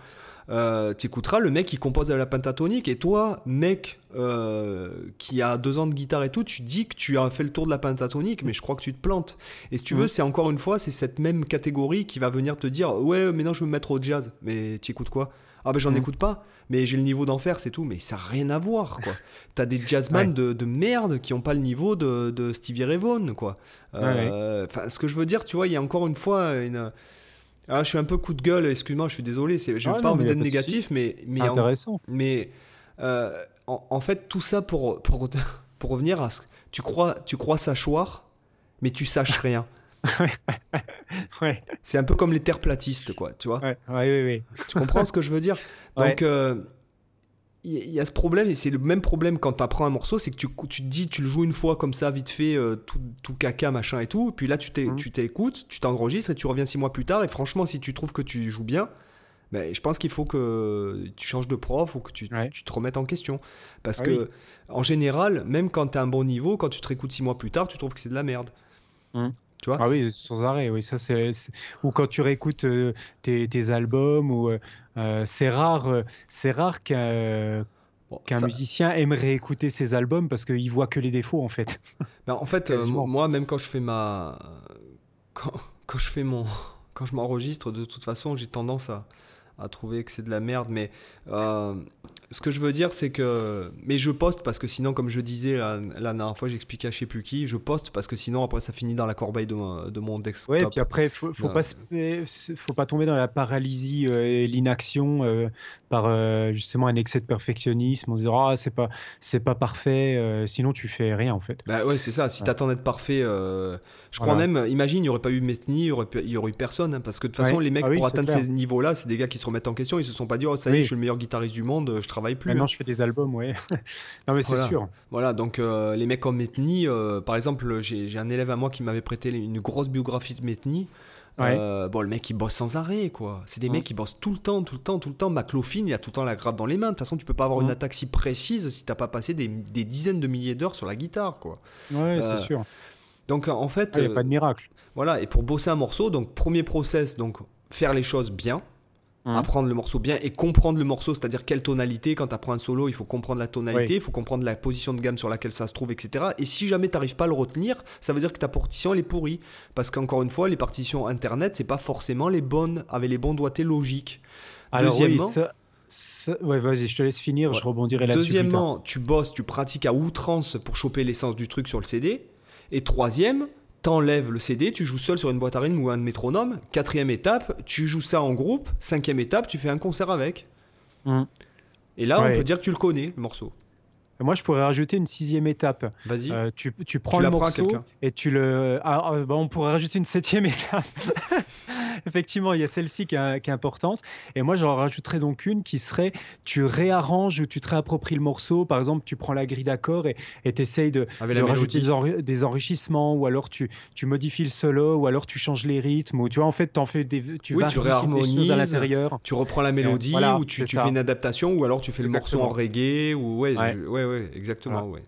Euh, tu écouteras, le mec il compose à la pentatonique et toi, mec euh, qui a deux ans de guitare et tout, tu dis que tu as fait le tour de la pentatonique, mais je crois que tu te plantes. Et si tu veux, c'est encore une fois, c'est cette même catégorie qui va venir te dire Ouais, mais non, je veux me mettre au jazz. Mais tu écoutes quoi? Ah, ben j'en écoute pas mais j'ai le niveau d'enfer, c'est tout. Mais ça n'a rien à voir, quoi. T'as des jazzman de, de, merde qui n'ont pas le niveau de, de Stevie Ray Vaughan, quoi. Euh, ce que je veux dire, tu vois, il y a encore une fois une. Ah, je suis un peu coup de gueule, excuse-moi, je suis désolé, je n'ai ah, pas envie d'être négatif, mais. mais intéressant. mais euh, en, fait, tout ça pour, pour, pour revenir à ce. Tu crois, tu crois sachoir, mais tu saches rien. ouais. C'est un peu comme les terres platistes, quoi, tu vois. Ouais, ouais, ouais, Tu comprends ce que je veux dire? Donc, il euh, y, a ce problème, et c'est le même problème quand tu apprends un morceau, c'est que tu, tu, te dis, tu le joues une fois comme ça, vite fait, euh, tout, tout, caca, machin et tout, puis là, tu mmh. t'écoutes, tu t'enregistres, et tu reviens six mois plus tard, et franchement, si tu trouves que tu joues bien, ben, je pense qu'il faut que tu changes de prof ou que tu, tu te remettes en question. Parce ah que, en général, même quand tu as un bon niveau, quand tu te réécoutes six mois plus tard, tu trouves que c'est de la merde. Mmh ah oui, sans arrêt. Oui, ça c'est. Ou quand tu réécoutes euh, tes, tes, albums, ou euh, euh, c'est rare, c'est rare qu'un qu'un musicien aimerait écouter ses albums parce qu'il voit que les défauts en fait. Ben, en fait, moi, même quand je fais ma, quand, quand je fais mon, quand je m'enregistre, de toute façon, j'ai tendance à, à trouver que c'est de la merde. Mais ce que je veux dire, c'est que. Mais je poste parce que sinon, comme je disais la, la dernière fois, j'expliquais à je sais plus qui, je poste parce que sinon, après, ça finit dans la corbeille de, de mon desktop. Ouais, et puis après, faut, faut, pas, faut pas tomber dans la paralysie euh, et l'inaction euh, par euh, justement un excès de perfectionnisme. On se dira, ah, c'est pas, c'est pas parfait, sinon tu fais rien en fait. Bah ouais, c'est ça. Si tu attends d'être parfait, je crois même, imagine, il n'y aurait pas eu Metheny, il n'y aurait, y aurait eu personne. Hein, parce que de toute façon, les mecs, ah pour atteindre ces niveaux-là, c'est des gars qui se remettent en question. Ils se sont pas dit, oh, ça y est, je suis le meilleur guitariste du monde, je travaille plus. Maintenant, je fais des albums, ouais. non, mais c'est sûr. Voilà, donc euh, les mecs comme Metheny, euh, par exemple, j'ai un élève à moi qui m'avait prêté une grosse biographie de Metheny. Euh, bon, le mec il bosse sans arrêt, quoi. C'est des mecs qui bossent tout le temps, tout le temps, tout le temps. McLaughlin, il a tout le temps la grappe dans les mains. De toute façon, tu peux pas avoir une attaque si précise si t'as pas passé des, des, dizaines de milliers d'heures sur la guitare, quoi. Ouais, c'est sûr. Donc en fait. Il n'y a pas de miracle. Voilà, et pour bosser un morceau, donc premier process, donc faire les choses bien. Mmh. apprendre le morceau bien et comprendre le morceau, c'est-à-dire quelle tonalité. Quand tu apprends un solo, il faut comprendre la tonalité, il faut comprendre la position de gamme sur laquelle ça se trouve, etc. Et si jamais tu n'arrives pas à le retenir, ça veut dire que ta partition elle est pourrie. Parce qu'encore une fois, les partitions internet, c'est pas forcément les bonnes, avec les bons doigtés logiques. Deuxièmement, Ouais, vas-y, je te laisse finir, je rebondirai là-dessus. Deuxièmement, tu bosses, tu pratiques à outrance pour choper l'essence du truc sur le CD. Et troisième, t'enlèves le CD, tu joues seul sur une boîte à rythme ou un métronome. Quatrième étape, tu joues ça en groupe. Cinquième étape, tu fais un concert avec. Mm. Et là, on peut dire que tu le connais, le morceau. Moi, je pourrais rajouter une sixième étape. Vas-y. Euh, tu, tu, prends le morceau et tu le. Ah, ah, bah, on pourrait rajouter une septième étape. Effectivement, il y a celle-ci qui, qui, est importante. Et moi, j'en rajouterais donc une qui serait tu réarranges ou tu te réappropries le morceau. Par exemple, tu prends la grille d'accords et tu essayes de, de rajouter des, enrichissements ou alors tu, tu, modifies le solo ou alors tu changes les rythmes ou tu vois, en fait, en fais des, tu oui, tu réharmonises à l'intérieur. Tu reprends la mélodie ou tu, tu fais une adaptation ou alors tu fais le morceau en reggae ou ouais, ouais, ouais, exactement, ouais.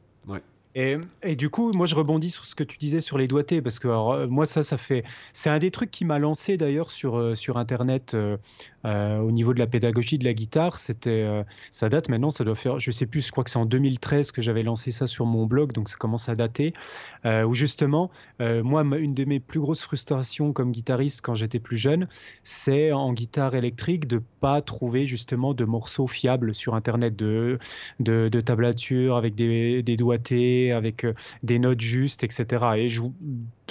Et, du coup, moi, je rebondis sur ce que tu disais sur les doigtés, parce que alors, moi, ça, ça fait. C'est un des trucs qui m'a lancé d'ailleurs sur, sur Internet euh, au niveau de la pédagogie de la guitare, c'était, euh, ça date maintenant, ça doit faire, je sais plus, je crois que c'est en 2013 que j'avais lancé ça sur mon blog, donc ça commence à dater. Euh, où justement, moi, une de mes plus grosses frustrations comme guitariste quand j'étais plus jeune, c'est en guitare électrique de pas trouver justement de morceaux fiables sur Internet, de, de, de tablatures avec des, des doigtés, avec des notes justes, etc. Et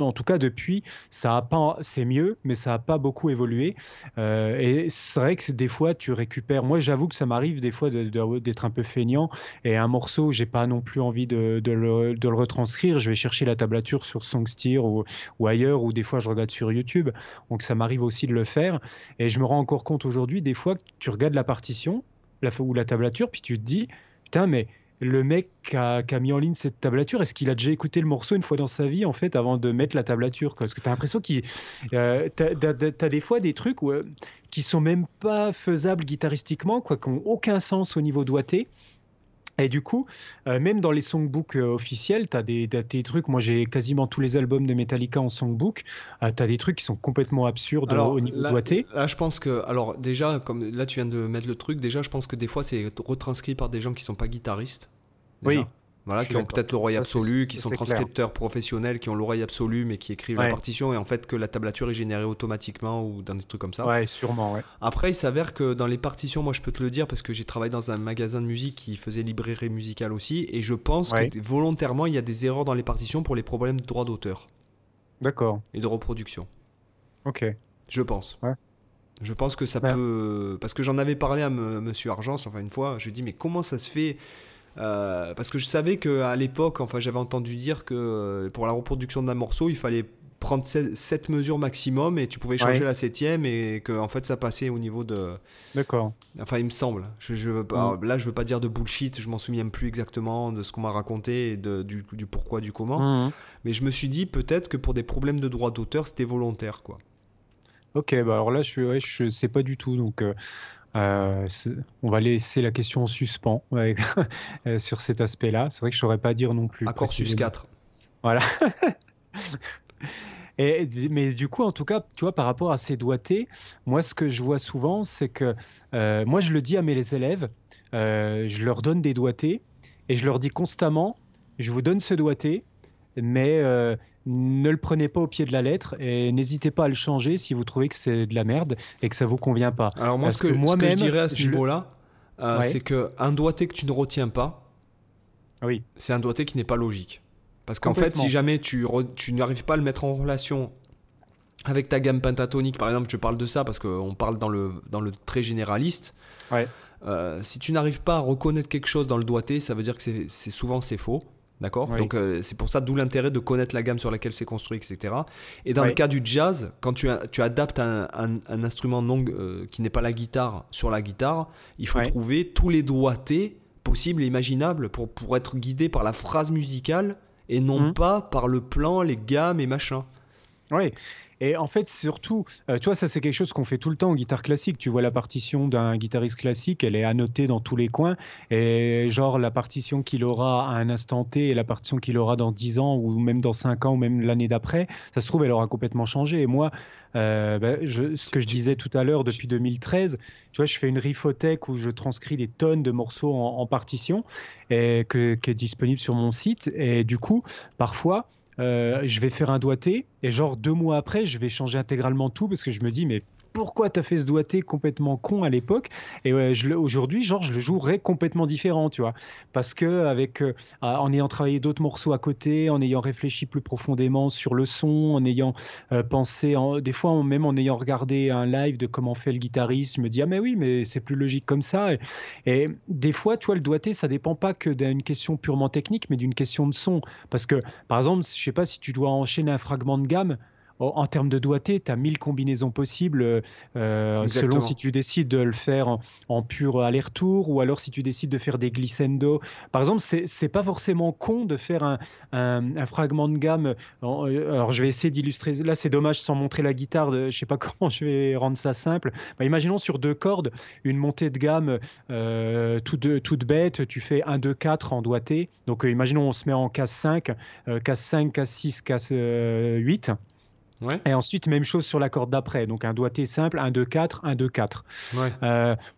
en tout cas depuis, ça a pas, c'est mieux, mais ça n'a pas beaucoup évolué. Euh, et c'est vrai que des fois, tu récupères. Moi, j'avoue que ça m'arrive des fois d'être un peu feignant et un morceau, j'ai pas non plus envie de, le, retranscrire. Je vais chercher la tablature sur Songsteer ou, ou ailleurs, ou des fois, je regarde sur YouTube. Donc, ça m'arrive aussi de le faire. Et je me rends encore compte aujourd'hui, des fois, que tu regardes la partition la, ou la tablature, puis tu te dis, putain, mais le mec qui a, mis en ligne cette tablature, est-ce qu'il a déjà écouté le morceau une fois dans sa vie, en fait, avant de mettre la tablature Parce que tu as l'impression qu'il. Euh, tu as, des fois des trucs où, euh, qui sont même pas faisables guitaristiquement, quoi, qui n'ont aucun sens au niveau doigté. Et du coup, euh, même dans les songbooks euh, officiels, tu as des, trucs. Moi, j'ai quasiment tous les albums de Metallica en songbook. Euh, tu as des trucs qui sont complètement absurdes au niveau là. Là, je pense que. Alors, déjà, comme là, tu viens de mettre le truc, déjà, je pense que des fois, c'est retranscrit par des gens qui sont pas guitaristes. Oui. Voilà, qui ont peut-être l'oreille absolue, qui sont transcripteurs professionnels, qui ont l'oreille absolue, mais qui écrivent la partition, et en fait que la tablature est générée automatiquement ou dans des trucs comme ça. Ouais, sûrement, ouais. Après, il s'avère que dans les partitions, moi je peux te le dire parce que j'ai travaillé dans un magasin de musique qui faisait librairie musicale aussi, et je pense que volontairement il y a des erreurs dans les partitions pour les problèmes de droit d'auteur. D'accord. Et de reproduction. Ok. Je pense. Ouais. Je pense que ça peut. Parce que j'en avais parlé à M Monsieur Argence, enfin une fois, je lui ai dit, mais comment ça se fait euh, parce que je savais qu'à l'époque, enfin, j'avais entendu dire que euh, pour la reproduction d'un morceau, il fallait prendre 7 mesures maximum et tu pouvais changer la septième et que en fait ça passait au niveau de. D'accord. Enfin, il me semble. Je, je veux pas, mm. Là, je veux pas dire de bullshit. Je m'en souviens plus exactement de ce qu'on m'a raconté et de, du, du, pourquoi, du comment. Mm. Mais je me suis dit peut-être que pour des problèmes de droit d'auteur, c'était volontaire, quoi. Ok, bah alors là, je, suis, je sais pas du tout. Donc, euh, euh, on va laisser la question en suspens euh, sur cet aspect-là. C'est vrai que je ne saurais pas dire non plus. Accord sus 4. Voilà. Et, mais du coup, en tout cas, tu vois, par rapport à ces doigtés, moi, ce que je vois souvent, c'est que euh, moi, je le dis à mes élèves, je leur donne des doigtés et je leur dis constamment, je vous donne ce doigté, mais ne le prenez pas au pied de la lettre et n'hésitez pas à le changer si vous trouvez que c'est de la merde et que ça vous convient pas. Alors moi, ce que, moi je dirais à ce niveau-là, euh, c'est que un doigté que tu ne retiens pas, oui. c'est un doigté qui n'est pas logique. Parce qu'en fait, si jamais tu, tu n'arrives pas à le mettre en relation avec ta gamme pentatonique, par exemple, je parle de ça parce qu'on parle dans le, dans le très généraliste. Euh, si tu n'arrives pas à reconnaître quelque chose dans le doigté, ça veut dire que c'est souvent c'est faux. D'accord Donc euh, c'est pour ça d'où l'intérêt de connaître la gamme sur laquelle c'est construit, etc. Et dans le cas du jazz, quand tu, tu adaptes un, un, instrument non, euh, qui n'est pas la guitare sur la guitare, il faut trouver tous les doigtés possibles et imaginables pour, pour être guidé par la phrase musicale et non mmh. pas par le plan, les gammes et machin. Oui, et en fait, surtout, euh, tu vois, ça c'est quelque chose qu'on fait tout le temps en guitare classique. Tu vois la partition d'un guitariste classique, elle est annotée dans tous les coins. Et genre la partition qu'il aura à un instant T et la partition qu'il aura dans 10 ans ou même dans 5 ans ou même l'année d'après, ça se trouve, elle aura complètement changé. Et moi, euh, ben, ce que je disais tout à l'heure depuis 2013, tu vois, je fais une rifothèque où je transcris des tonnes de morceaux en, partition et que, qui est disponible sur mon site. Et du coup, parfois, je vais faire un doigté et genre deux mois après, je vais changer intégralement tout parce que je me dis mais pourquoi t'as fait ce doigté complètement con à l'époque. Et aujourd'hui genre je le jouerais complètement différent tu vois. Parce que avec euh, en ayant travaillé d'autres morceaux à côté en ayant réfléchi plus profondément sur le son en ayant euh, pensé des fois même en ayant regardé un live de comment fait le guitariste je me dis ah mais oui mais c'est plus logique comme ça. Et, des fois tu vois le doigté ça dépend pas que d'une question purement technique mais d'une question de son. Parce que par exemple je sais pas si tu dois enchaîner un fragment de gamme en termes de doigté, tu as mille combinaisons possibles euh, selon si tu décides de le faire en, pur aller-retour ou alors si tu décides de faire des glissando. Par exemple, c'est pas forcément con de faire un, un, fragment de gamme. Alors, je vais essayer d'illustrer. Là, c'est dommage sans montrer la guitare. De, je sais pas comment je vais rendre ça simple. Bah, imaginons sur deux cordes une montée de gamme euh, toute, toute, bête. Tu fais 1, 2, 4 en doigté. Donc, euh, imaginons on se met en casse 5, casse 5, casse 6, casse 8. Et ensuite, même chose sur la corde d'après. Donc un doigté simple, 1, 2, 4, 1, 2, 4.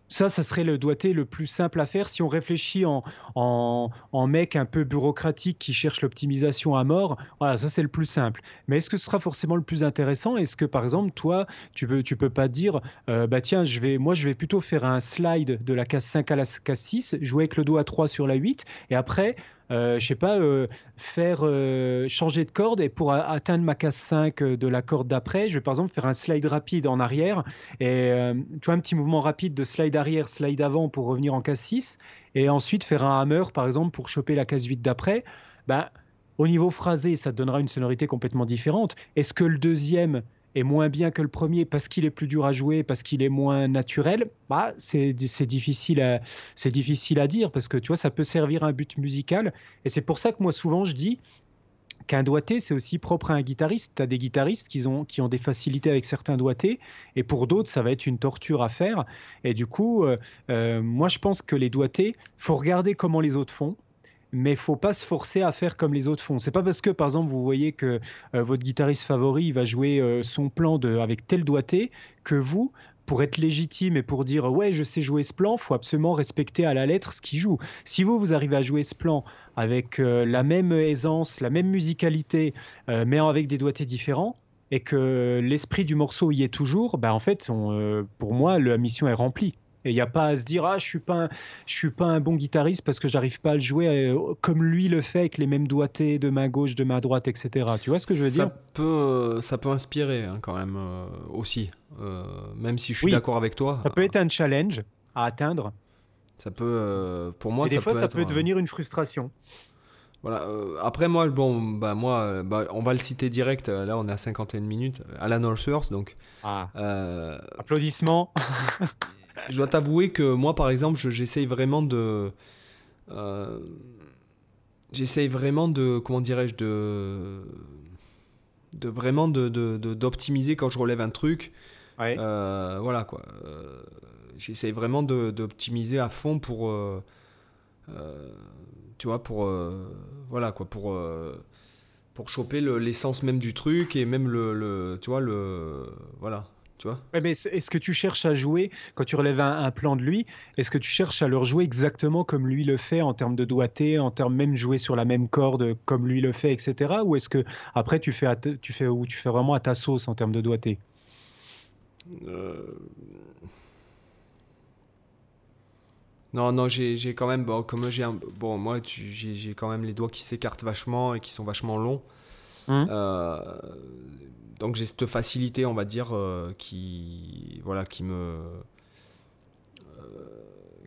ça, ça serait le doigté le plus simple à faire si on réfléchit en, en, mec un peu bureaucratique qui cherche l'optimisation à mort. Voilà, ça c'est le plus simple. Mais est-ce que ce sera forcément le plus intéressant? Est-ce que par exemple, toi, tu peux, tu peux pas dire, euh, bah tiens, je vais, moi je vais plutôt faire un slide de la case 5 à la case 6, jouer avec le doigt 3 sur la 8, et après euh, je sais pas, euh, faire euh, changer de corde et pour atteindre ma case 5 de la corde d'après, je vais par exemple faire un slide rapide en arrière et tu vois un petit mouvement rapide de slide arrière, slide avant pour revenir en case 6 et ensuite faire un hammer par exemple pour choper la case 8 d'après. Ben, au niveau phrasé, ça te donnera une sonorité complètement différente. Est-ce que le deuxième est moins bien que le premier parce qu'il est plus dur à jouer, parce qu'il est moins naturel, bah, c'est difficile, à, difficile à dire parce que tu vois, ça peut servir à un but musical. Et c'est pour ça que moi, souvent, je dis qu'un doigté, c'est aussi propre à un guitariste. Tu as des guitaristes qui ont, qui ont des facilités avec certains doigtés, et pour d'autres, ça va être une torture à faire. Et du coup, euh, euh, moi, je pense que les doigtés, faut regarder comment les autres font mais faut pas se forcer à faire comme les autres font. C'est pas parce que, par exemple, vous voyez que euh, votre guitariste favori va jouer euh, son plan de, avec tel doigté que vous, pour être légitime et pour dire ouais je sais jouer ce plan, faut absolument respecter à la lettre ce qu'il joue. Si vous vous arrivez à jouer ce plan avec euh, la même aisance, la même musicalité, mais avec des doigtés différents, et que l'esprit du morceau y est toujours, ben en fait, pour moi, la mission est remplie. Et il n'y a pas à se dire ah je suis pas je suis pas un bon guitariste parce que j'arrive pas à le jouer euh, comme lui le fait avec les mêmes doigtés de main gauche, de main droite, etc. Tu vois ce que je veux ça dire? peut, euh, Ça peut inspirer hein, quand même euh, aussi, même si je suis d'accord avec toi. Ça peut être un challenge à atteindre. Ça peut, pour moi, Et des fois ça peut devenir une frustration. Voilà. après moi, bon, bah moi, bah, on va le citer direct. Là, on est à 51 minutes. Alan Allsworth, donc. Ah. Applaudissements. je dois t'avouer que moi, par exemple, j'essaye vraiment de. Euh, j'essaye vraiment de. Comment dirais-je De. De vraiment d'optimiser de, quand je relève un truc. Euh, voilà quoi. Euh, j'essaye vraiment d'optimiser à fond pour. tu vois, pour. voilà quoi. Pour pour choper l'essence même du truc et même le, le, tu vois le voilà mais est-ce que tu cherches à jouer, quand tu relèves un, plan de lui, est-ce que tu cherches à le rejouer exactement comme lui le fait en termes de doigté, en termes même jouer sur la même corde comme lui le fait, etc. Ou est-ce que après tu fais, tu fais, ou tu fais vraiment à ta sauce en termes de doigté? Euh. Non, non, j'ai quand même, bon, comme j'ai bon, moi, j'ai quand même les doigts qui s'écartent vachement et qui sont vachement longs. Hum. Euh, donc j'ai cette facilité, on va dire, euh, qui, voilà, qui me, euh,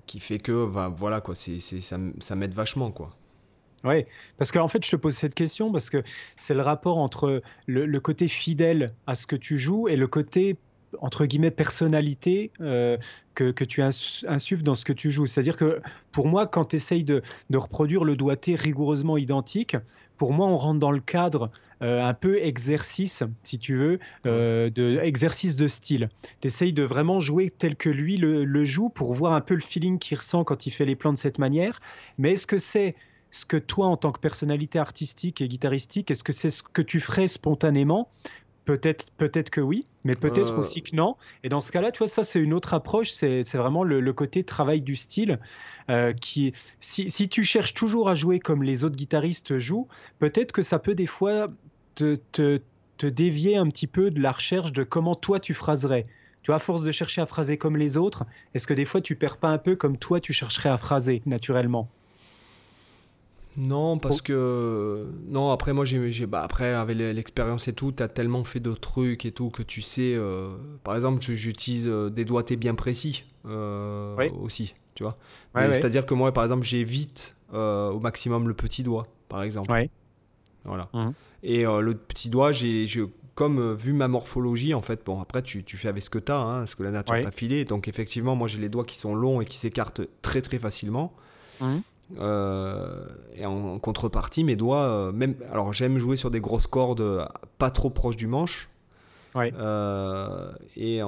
qui fait que, voilà, quoi, c'est, ça, ça m'aide vachement, quoi. Oui, parce qu'en fait, je te pose cette question parce que c'est le rapport entre le, côté fidèle à ce que tu joues et le côté entre guillemets personnalité euh, que, que, tu insuffles dans ce que tu joues. C'est-à-dire que pour moi, quand tu essayes de, de, reproduire le doigté rigoureusement identique, pour moi, on rentre dans le cadre euh, un peu exercice, si tu veux, euh, de, exercice de style. Tu essayes de vraiment jouer tel que lui le, joue pour voir un peu le feeling qu'il ressent quand il fait les plans de cette manière. Mais est-ce que c'est ce que toi, en tant que personnalité artistique et guitaristique, est-ce que c'est ce que tu ferais spontanément? Peut-être, peut-être que oui, mais peut-être euh. aussi que non. Et dans ce cas-là, tu vois, ça c'est une autre approche. C'est, vraiment le, côté travail du style euh, qui, si, si, tu cherches toujours à jouer comme les autres guitaristes jouent, peut-être que ça peut des fois te, te, te, dévier un petit peu de la recherche de comment toi tu phraserais. Tu vois, à force de chercher à phraser comme les autres, est-ce que des fois tu perds pas un peu comme toi tu chercherais à phraser naturellement? Non, parce que. Non, après, moi, j'ai. Bah, après, avec l'expérience et tout, tu as tellement fait de trucs et tout que tu sais. Euh, par exemple, j'utilise euh, des doigtés bien précis euh, aussi, tu vois. C'est-à-dire que moi, par exemple, j'évite au maximum le petit doigt, par exemple. Voilà. Mmh. Et le petit doigt, j'ai comme vu ma morphologie, en fait, bon, après, tu, tu fais avec ce que tu as, hein, ce que la nature t'a filé. Donc, effectivement, moi, j'ai les doigts qui sont longs et qui s'écartent très, très facilement. Mmh. Et en, contrepartie, mes doigts, même. Alors, j'aime jouer sur des grosses cordes pas trop proches du manche. Ouais. et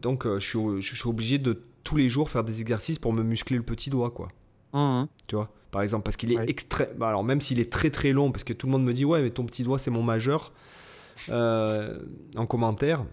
donc, je suis, je suis obligé de tous les jours faire des exercices pour me muscler le petit doigt, quoi. Mmh. Tu vois par exemple, parce qu'il est extrême. Bah, alors, même s'il est très très long, parce que tout le monde me dit, ouais, mais ton petit doigt, c'est mon majeur, euh, en commentaire.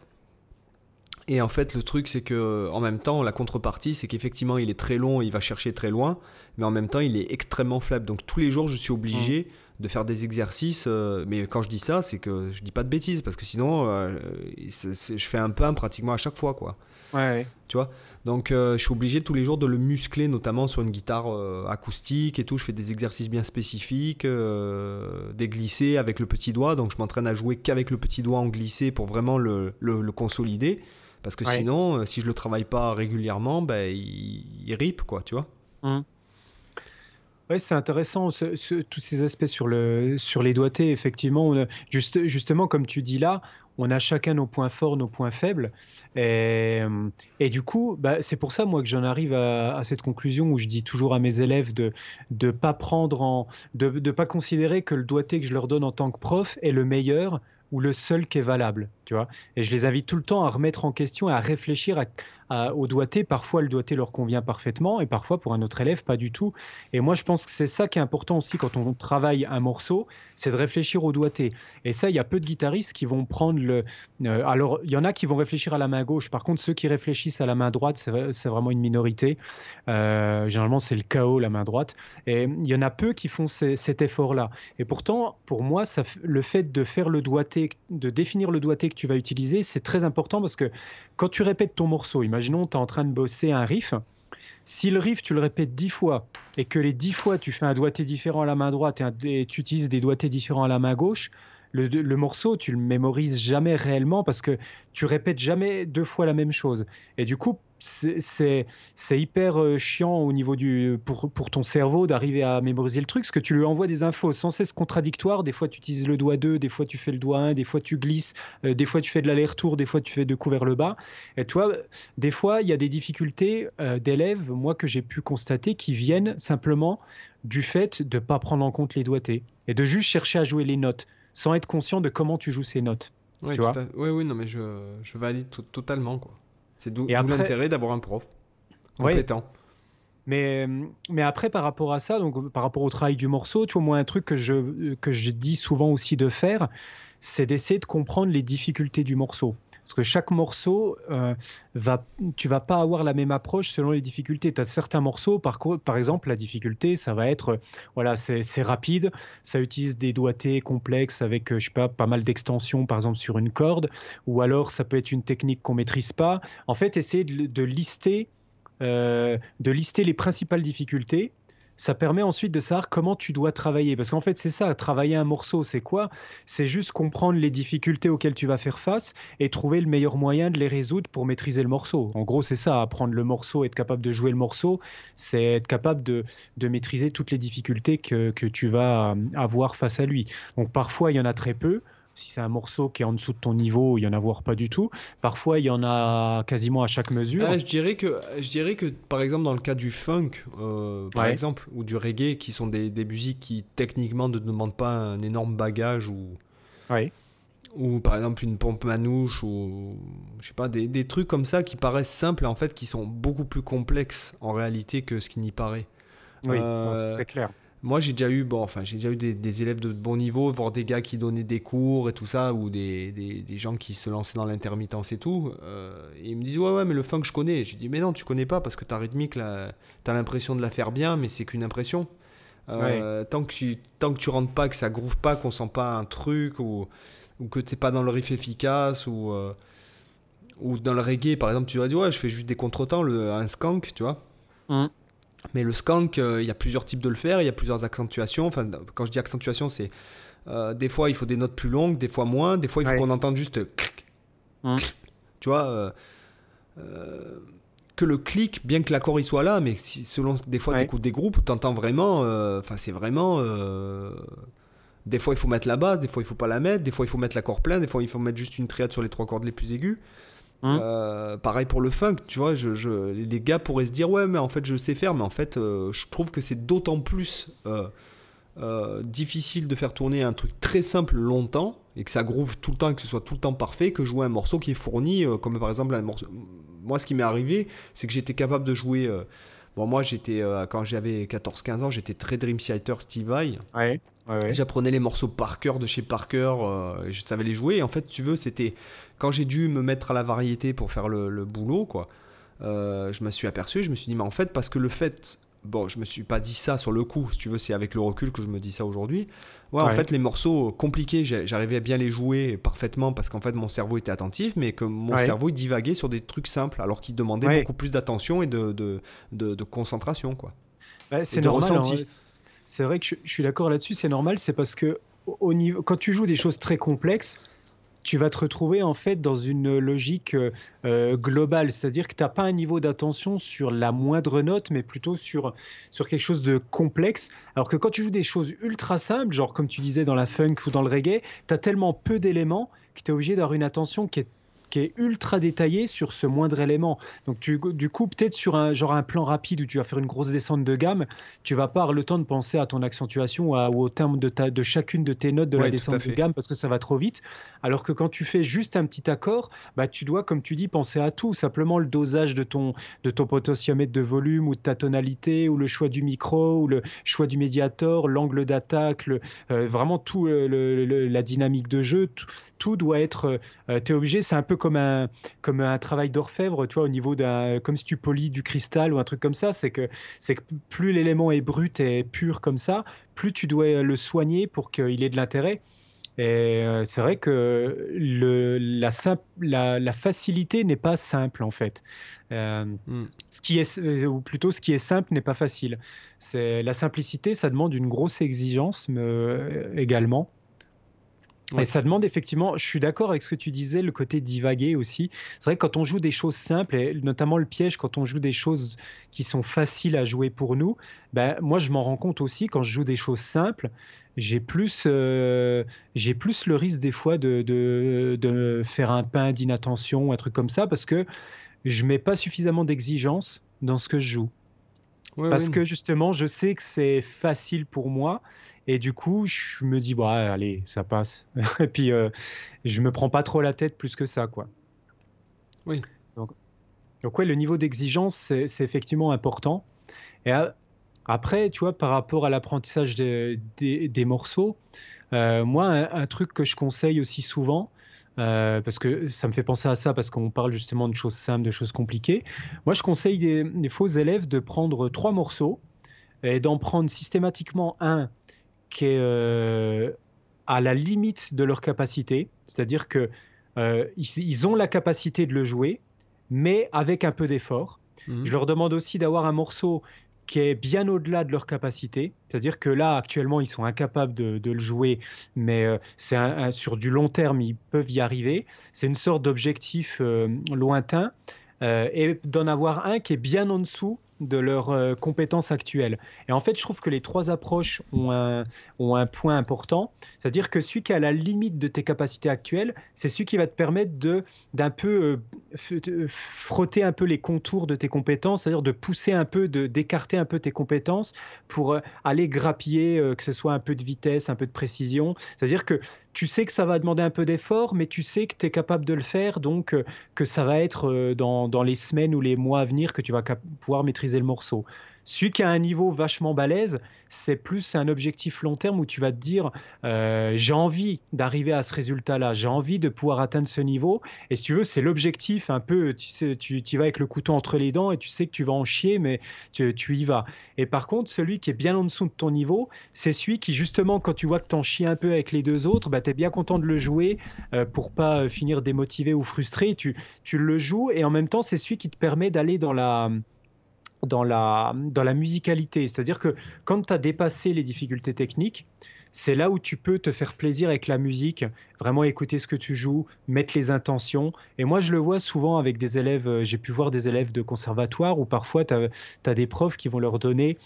Et en fait, le truc, c'est que en même temps, la contrepartie, c'est qu'effectivement, il est très long, il va chercher très loin, mais en même temps, il est extrêmement faible. Donc, tous les jours, je suis obligé mmh. de faire des exercices. Euh, mais quand je dis ça, c'est que je dis pas de bêtises, parce que sinon, euh, je fais un pain pratiquement à chaque fois, quoi. Ouais. Tu vois? Donc, euh, je suis obligé tous les jours de le muscler, notamment sur une guitare euh, acoustique et tout. Je fais des exercices bien spécifiques, euh, des glissés avec le petit doigt. Donc, je m'entraîne à jouer qu'avec le petit doigt en glissé pour vraiment le, le, consolider. Parce que sinon, si je le travaille pas régulièrement, ben, il, il rip, quoi, tu vois mmh. Oui, c'est intéressant, tous ces aspects sur, le, sur les doigtés, effectivement. juste, justement, comme tu dis là, on a chacun nos points forts, nos points faibles. Et, du coup, bah, c'est pour ça, moi, que j'en arrive à, cette conclusion où je dis toujours à mes élèves de ne pas prendre en. de ne pas considérer que le doigté que je leur donne en tant que prof est le meilleur ou le seul qui est valable, Et je les invite tout le temps à remettre en question et à réfléchir au doigté. Parfois, le doigté leur convient parfaitement et parfois, pour un autre élève, pas du tout. Et moi, je pense que c'est ça qui est important aussi quand on travaille un morceau, c'est de réfléchir au doigté. Et ça, il y a peu de guitaristes qui vont prendre le. Euh, alors, il y en a qui vont réfléchir à la main gauche. Par contre, ceux qui réfléchissent à la main droite, c'est vraiment une minorité. Euh, généralement, c'est le chaos, la main droite. Et il y en a peu qui font cet effort-là. Et pourtant, pour moi, le fait de faire le doigté, de définir le doigté tu vas utiliser, c'est très important parce que quand tu répètes ton morceau, imaginons tu es en train de bosser un riff, si le riff tu le répètes dix fois et que les dix fois tu fais un doigté différent à la main droite et, tu utilises des doigtés différents à la main gauche, le, morceau, tu le mémorises jamais réellement parce que tu répètes jamais deux fois la même chose. Et du coup, c'est hyper euh, chiant au niveau du pour, pour ton cerveau d'arriver à mémoriser le truc, parce que tu lui envoies des infos sans cesse contradictoires. Des fois, tu utilises le doigt 2, des fois, tu fais le doigt 1, des fois, tu glisses, euh, des fois, tu fais de l'aller-retour, des fois, tu fais de couvert le bas. Et toi, des fois, il y a des difficultés euh, d'élèves, moi, que j'ai pu constater, qui viennent simplement du fait de ne pas prendre en compte les doigtés et de juste chercher à jouer les notes sans être conscient de comment tu joues ces notes. Oui, oui, oui, non, mais je, je valide totalement, quoi. C'est d'où l'intérêt d'avoir un prof compétent. Mais, mais après, par rapport à ça, donc par rapport au travail du morceau, tu vois, moi, un truc que je, que je dis souvent aussi de faire, c'est d'essayer de comprendre les difficultés du morceau. Parce que chaque morceau, euh, va, tu vas pas avoir la même approche selon les difficultés. Tu as certains morceaux, par, exemple, la difficulté, ça va être, voilà, c'est rapide, ça utilise des doigtés complexes avec, euh, je sais pas, pas mal d'extensions, par exemple, sur une corde, ou alors ça peut être une technique qu'on maîtrise pas. En fait, essayer de, lister, euh, de lister les principales difficultés ça permet ensuite de savoir comment tu dois travailler. Parce qu'en fait, c'est ça, travailler un morceau, c'est quoi? C'est juste comprendre les difficultés auxquelles tu vas faire face et trouver le meilleur moyen de les résoudre pour maîtriser le morceau. En gros, c'est ça, apprendre le morceau, être capable de jouer le morceau, c'est être capable de, de, maîtriser toutes les difficultés que, que tu vas avoir face à lui. Donc parfois, il y en a très peu. Si c'est un morceau qui est en dessous de ton niveau, il y en a voire pas du tout. Parfois, il y en a quasiment à chaque mesure. Ah, je, dirais que, je dirais que, par exemple, dans le cas du funk, euh, par exemple, ou du reggae, qui sont des, des, musiques qui techniquement ne demandent pas un énorme bagage ou. Ou par exemple une pompe manouche ou je sais pas des, des, trucs comme ça qui paraissent simples et en fait qui sont beaucoup plus complexes en réalité que ce qui n'y paraît. Oui, euh, c'est clair. Moi, j'ai déjà eu, bon, enfin, j'ai déjà eu des, élèves de bon niveau, voire des gars qui donnaient des cours et tout ça, ou des, des, gens qui se lançaient dans l'intermittence et tout. Euh, et ils me disent, ouais, ouais, mais le funk, je connais. Je dis, mais non, tu connais pas parce que ta rythmique, là, t'as l'impression de la faire bien, mais c'est qu'une impression. Euh, tant, que tu, tant que tu rentres pas, que ça groove pas, qu'on sent pas un truc, ou, ou que t'es pas dans le riff efficace, ou, euh, ou dans le reggae, par exemple, tu vas dire, ouais, je fais juste des contretemps, le, un skank, tu vois. Mmh. Mais le skank, euh, il y a plusieurs types de le faire, il y a plusieurs accentuations. Enfin, quand je dis accentuation, c'est euh, des fois il faut des notes plus longues, des fois moins, des fois il faut qu'on entende juste mmh. tu vois. Euh, que le clic, bien que l'accord il soit là, mais si, selon des fois tu écoutes des groupes, tu entends vraiment, enfin c'est vraiment Des fois, il faut mettre la basse, des fois, il faut pas la mettre, des fois, il faut mettre l'accord plein, des fois, il faut mettre juste une triade sur les trois cordes les plus aigus. Hein euh, pareil pour le funk, tu vois, je, les gars pourraient se dire ouais mais en fait je sais faire, mais en fait euh, je trouve que c'est d'autant plus euh, difficile de faire tourner un truc très simple longtemps et que ça groove tout le temps et que ce soit tout le temps parfait que jouer un morceau qui est fourni, comme par exemple un morceau. Moi ce qui m'est arrivé, c'est que j'étais capable de jouer. Bon moi j'étais quand j'avais 14-15 ans, j'étais très Dream Theater Steve Vai. Ouais. J'apprenais les morceaux par cœur de chez Parker, euh, je savais les jouer. en fait, tu veux, c'était quand j'ai dû me mettre à la variété pour faire le, boulot, quoi. Euh, je me suis aperçu, je me suis dit, mais en fait, parce que le fait, bon, je me suis pas dit ça sur le coup, si tu veux, c'est avec le recul que je me dis ça aujourd'hui. Ouais, en fait, les morceaux compliqués, j'arrivais à bien les jouer parfaitement parce qu'en fait, mon cerveau était attentif, mais que mon cerveau il divaguait sur des trucs simples, alors qu'il demandait beaucoup plus d'attention et de, de, de, concentration, quoi. c'est normal. Hein, c'est vrai que je, suis d'accord là-dessus, c'est normal, c'est parce que au niveau, quand tu joues des choses très complexes, tu vas te retrouver en fait dans une logique euh, euh, globale, c'est-à-dire que tu n'as pas un niveau d'attention sur la moindre note, mais plutôt sur, sur quelque chose de complexe. Alors que quand tu joues des choses ultra simples, genre comme tu disais dans la funk ou dans le reggae, tu as tellement peu d'éléments que tu es obligé d'avoir une attention qui est qui est ultra détaillé sur ce moindre élément. Donc tu, du coup, peut-être sur un genre un plan rapide où tu vas faire une grosse descente de gamme, tu vas pas avoir le temps de penser à ton accentuation ou, au terme de, ta, de chacune de tes notes de la descente de gamme parce que ça va trop vite. Alors que quand tu fais juste un petit accord, bah, tu dois, comme tu dis, penser à tout. Simplement le dosage de ton, de ton potentiomètre de volume ou de ta tonalité ou le choix du micro ou le choix du médiator, l'angle d'attaque, euh, vraiment tout le, la dynamique de jeu. Tout, tout doit être. Euh, tu es obligé, c'est un peu comme un, comme un travail d'orfèvre, tu vois, au niveau d'un. Comme si tu polis du cristal ou un truc comme ça. C'est que, c'est que plus l'élément est brut et pur comme ça, plus tu dois le soigner pour qu'il ait de l'intérêt. Et euh, c'est vrai que le, la, simple, la, la, facilité n'est pas simple en fait. Euh, hmm. Ce qui est, ou plutôt ce qui est simple n'est pas facile. C'est la simplicité, ça demande une grosse exigence également. Et ça demande effectivement, je suis d'accord avec ce que tu disais, le côté divaguer aussi. C'est vrai que quand on joue des choses simples, et notamment le piège, quand on joue des choses qui sont faciles à jouer pour nous, ben, moi je m'en rends compte aussi quand je joue des choses simples, j'ai plus, euh, plus le risque des fois de faire un pain d'inattention, un truc comme ça, parce que je mets pas suffisamment d'exigence dans ce que je joue. Parce que justement, je sais que c'est facile pour moi et du coup, je me dis, bah, allez, ça passe. et puis, euh, je me prends pas trop la tête plus que ça, quoi. Oui. Donc, donc ouais, le niveau d'exigence, c'est effectivement important. Et après, tu vois, par rapport à l'apprentissage des, des, morceaux, euh, moi, un, truc que je conseille aussi souvent, euh, parce que ça me fait penser à ça, parce qu'on parle justement de choses simples, de choses compliquées. Moi, je conseille des, des faux élèves de prendre trois morceaux et d'en prendre systématiquement un qui est euh, à la limite de leur capacité, c'est-à-dire que euh, ils, ont la capacité de le jouer, mais avec un peu d'effort. Mhm. Je leur demande aussi d'avoir un morceau qui est bien au-delà de leur capacité. C'est-à-dire que là, actuellement, ils sont incapables de, le jouer, mais euh, c'est sur du long terme, ils peuvent y arriver. C'est une sorte d'objectif lointain. et d'en avoir un qui est bien en dessous de leurs euh, compétences actuelles. Et en fait, je trouve que les trois approches ont un, point important, c'est-à-dire que celui qui est à la limite de tes capacités actuelles, c'est celui qui va te permettre de d'un peu euh, frotter un peu les contours de tes compétences, c'est-à-dire de pousser un peu, de d'écarter un peu tes compétences pour euh, aller grappiller, que ce soit un peu de vitesse, un peu de précision. C'est-à-dire que tu sais que ça va demander un peu d'effort, mais tu sais que tu es capable de le faire, donc que ça va être dans, dans les semaines ou les mois à venir que tu vas pouvoir maîtriser le morceau. Celui qui a un niveau vachement balèze, c'est plus un objectif long terme où tu vas te dire euh, j'ai envie d'arriver à ce résultat-là, j'ai envie de pouvoir atteindre ce niveau. Et si tu veux, c'est l'objectif un peu, tu sais, tu, y vas avec le couteau entre les dents et tu sais que tu vas en chier, mais tu, y vas. Et par contre, celui qui est bien en dessous de ton niveau, c'est celui qui, justement, quand tu vois que tu en chies un peu avec les deux autres, bah, tu es bien content de le jouer euh, pour pas finir démotivé ou frustré. Tu le joues et en même temps, c'est celui qui te permet d'aller dans la dans la, dans la musicalité. C'est-à-dire que quand tu as dépassé les difficultés techniques, c'est là où tu peux te faire plaisir avec la musique, vraiment écouter ce que tu joues, mettre les intentions. Et moi, je le vois souvent avec des élèves, euh, j'ai pu voir des élèves de conservatoire où parfois tu as, des profs qui vont leur donner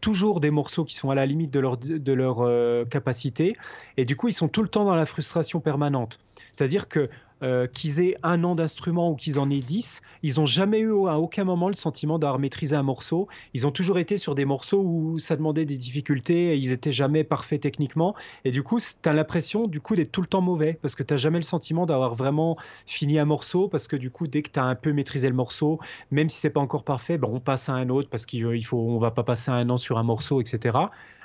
toujours des morceaux qui sont à la limite de leur, de leur euh, capacité. Et du coup, ils sont tout le temps dans la frustration permanente. C'est-à-dire que euh, qu'ils aient un an d'instrument ou qu'ils en aient dix, ils n'ont jamais eu à aucun moment le sentiment d'avoir maîtrisé un morceau. Ils ont toujours été sur des morceaux où ça demandait des difficultés et ils étaient jamais parfaits techniquement. Et du coup, tu as l'impression du coup d'être tout le temps mauvais parce que tu n'as jamais le sentiment d'avoir vraiment fini un morceau parce que du coup, dès que tu as un peu maîtrisé le morceau, même si c'est pas encore parfait, ben, on passe à un autre parce qu'il faut, on va pas passer un an sur un morceau, etc.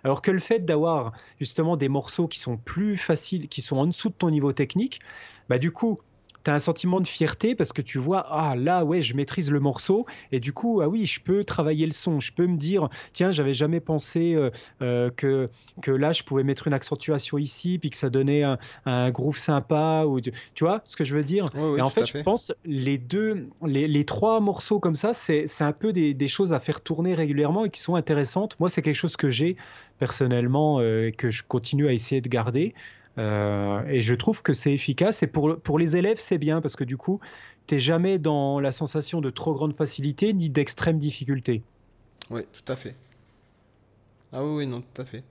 Alors que le fait d'avoir justement des morceaux qui sont plus faciles, qui sont en dessous de ton niveau technique, bah du coup, tu as un sentiment de fierté parce que tu vois, ah là, ouais, je maîtrise le morceau. Et du coup, ah oui, je peux travailler le son. Je peux me dire, tiens, j'avais jamais pensé euh, euh, que, que là, je pouvais mettre une accentuation ici, puis que ça donnait un, groove sympa. Ou, tu vois ce que je veux dire? Et en fait, je pense, les deux, les, les trois morceaux comme ça, c'est un peu des, des, choses à faire tourner régulièrement et qui sont intéressantes. Moi, c'est quelque chose que j'ai personnellement euh, et que je continue à essayer de garder. Euh, et je trouve que c'est efficace. Et pour, pour les élèves, c'est bien parce que du coup, tu n'es jamais dans la sensation de trop grande facilité ni d'extrême difficulté. Oui, tout à fait. Ah oui, oui, non, tout à fait.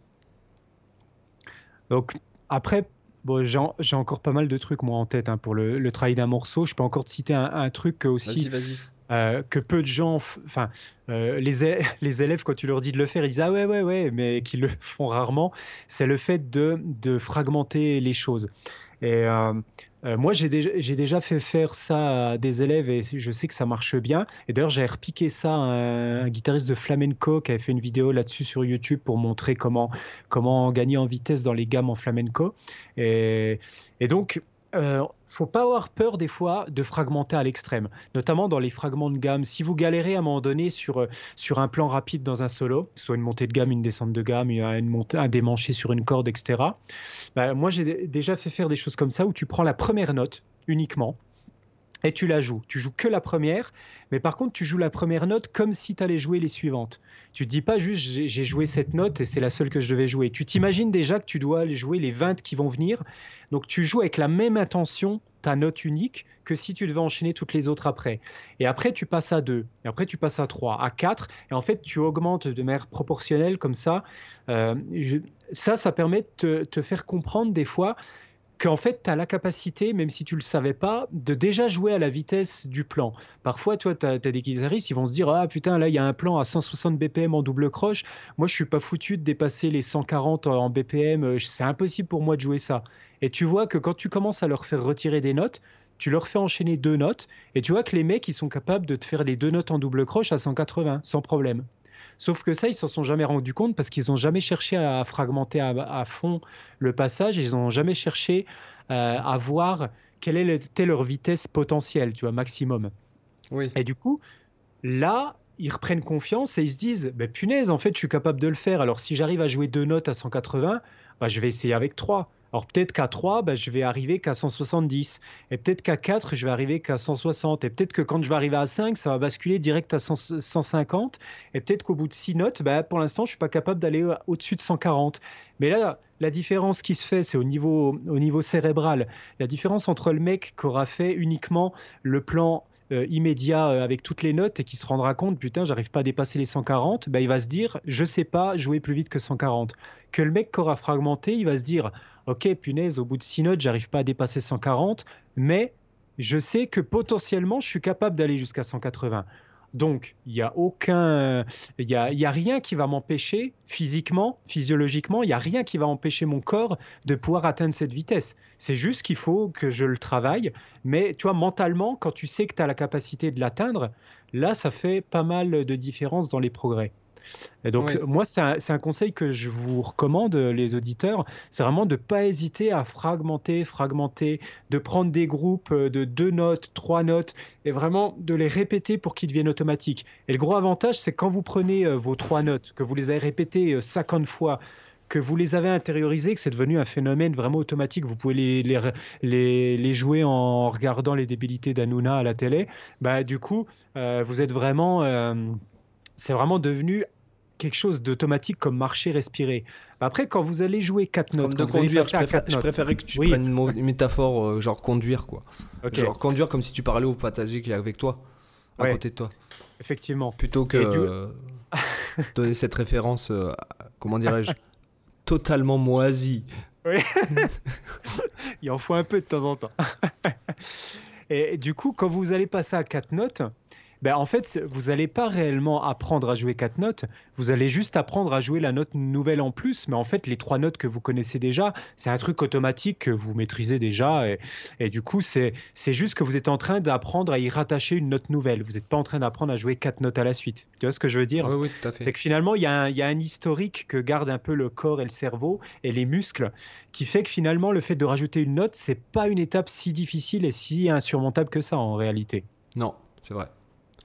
Donc, après, bon, j'ai encore pas mal de trucs moi en tête hein, pour le, le travail d'un morceau. Je peux encore te citer un, un truc aussi. Vas-y, vas-y. Euh, que peu de gens, enfin, euh, les, les, élèves, quand tu leur dis de le faire, ils disent Ah ouais, ouais, ouais, mais qu'ils le font rarement, c'est le fait de, de, fragmenter les choses. Et euh, moi, j'ai déjà, déjà, fait faire ça à des élèves et je sais que ça marche bien. Et d'ailleurs, j'ai repiqué ça à un, guitariste de flamenco qui avait fait une vidéo là-dessus sur YouTube pour montrer comment, comment gagner en vitesse dans les gammes en flamenco. Et, donc, faut pas avoir peur des fois de fragmenter à l'extrême, notamment dans les fragments de gamme. Si vous galérez à un moment donné sur, euh, sur un plan rapide dans un solo, soit une montée de gamme, une descente de gamme, une montée, un démanché sur une corde, etc. Bah, moi, j'ai déjà fait faire des choses comme ça où tu prends la première note uniquement et tu la joues. Tu joues que la première, mais par contre, tu joues la première note comme si tu allais jouer les suivantes. Tu te dis pas juste j'ai joué cette note et c'est la seule que je devais jouer. Tu t'imagines déjà que tu dois jouer les 20 qui vont venir. Donc tu joues avec la même intention ta note unique que si tu devais enchaîner toutes les autres après. Et après, tu passes à 2, et après, tu passes à 3, à 4, et en fait, tu augmentes de manière proportionnelle comme ça. Euh, ça, ça permet de te faire comprendre des fois qu'en fait, tu as la capacité, même si tu le savais pas, de déjà jouer à la vitesse du plan. Parfois, toi, tu as, des guitaristes, ils vont se dire Ah putain, là, il y a un plan à 160 BPM en double croche. Moi, je suis pas foutu de dépasser les 140 en BPM. C'est impossible pour moi de jouer ça. Et tu vois que quand tu commences à leur faire retirer des notes, tu leur fais enchaîner deux notes, et tu vois que les mecs, ils sont capables de te faire les deux notes en double croche à 180, sans problème. Sauf que ça, ils s'en sont jamais rendus compte parce qu'ils n'ont jamais cherché à fragmenter à, fond le passage. Ils n'ont jamais cherché euh, à voir quelle était leur vitesse potentielle, tu vois, maximum. Oui. Et du coup, là, ils reprennent confiance et ils se disent, bah, punaise, en fait, je suis capable de le faire. Alors, si j'arrive à jouer deux notes à 180, bah, je vais essayer avec trois. Alors peut-être qu'à 3, bah, je vais arriver qu'à 170. Et peut-être qu'à 4, je vais arriver qu'à 160. Et peut-être que quand je vais arriver à 5, ça va basculer direct à 150. Et peut-être qu'au bout de 6 notes, bah, pour l'instant, je ne suis pas capable d'aller au-dessus de 140. Mais là, la différence qui se fait, c'est au niveau, au niveau cérébral. La différence entre le mec qui aura fait uniquement le plan euh, immédiat euh, avec toutes les notes et qui se rendra compte, putain, j'arrive pas à dépasser les 140, bah, il va se dire, je sais pas jouer plus vite que 140. Que le mec qui aura fragmenté, il va se dire, ok, punaise, au bout de 6 notes, j'arrive pas à dépasser 140, mais je sais que potentiellement, je suis capable d'aller jusqu'à 180. Donc, il n'y a aucun, il y a, rien qui va m'empêcher physiquement, physiologiquement, il n'y a rien qui va empêcher mon corps de pouvoir atteindre cette vitesse. C'est juste qu'il faut que je le travaille. Mais tu vois, mentalement, quand tu sais que tu as la capacité de l'atteindre, là, ça fait pas mal de différence dans les progrès. Et donc, moi, c'est un, conseil que je vous recommande, les auditeurs, c'est vraiment de ne pas hésiter à fragmenter, fragmenter, de prendre des groupes de deux notes, trois notes, et vraiment de les répéter pour qu'ils deviennent automatiques. Et le gros avantage, c'est quand vous prenez euh, vos trois notes, que vous les avez répétées 50 euh, fois, que vous les avez intériorisées, que c'est devenu un phénomène vraiment automatique, vous pouvez les, les, les, jouer en regardant les débilités d'Anouna à la télé, bah, du coup, euh, vous êtes vraiment c'est vraiment devenu quelque chose d'automatique comme marcher, respirer. Après, quand vous allez jouer quatre notes, de conduire, je, préférais que tu prennes une, métaphore euh, genre conduire, quoi. Genre conduire comme si tu parlais au passager qui est avec toi, à côté de toi. Effectivement. Plutôt que. donner cette référence, euh, comment dirais-je, totalement moisie. Oui. Il en faut un peu de temps en temps. Et du coup, quand vous allez passer à quatre notes, ben, en fait, vous n'allez pas réellement apprendre à jouer quatre notes, vous allez juste apprendre à jouer la note nouvelle en plus, mais en fait, les trois notes que vous connaissez déjà, c'est un truc automatique que vous maîtrisez déjà, et, du coup, c'est juste que vous êtes en train d'apprendre à y rattacher une note nouvelle, vous n'êtes pas en train d'apprendre à jouer quatre notes à la suite. Tu vois ce que je veux dire? Oui, oui, tout à fait. C'est que finalement, il y, a un, y a un historique que garde un peu le corps et le cerveau et les muscles, qui fait que finalement, le fait de rajouter une note, c'est pas une étape si difficile et si insurmontable que ça en réalité. Non, c'est vrai.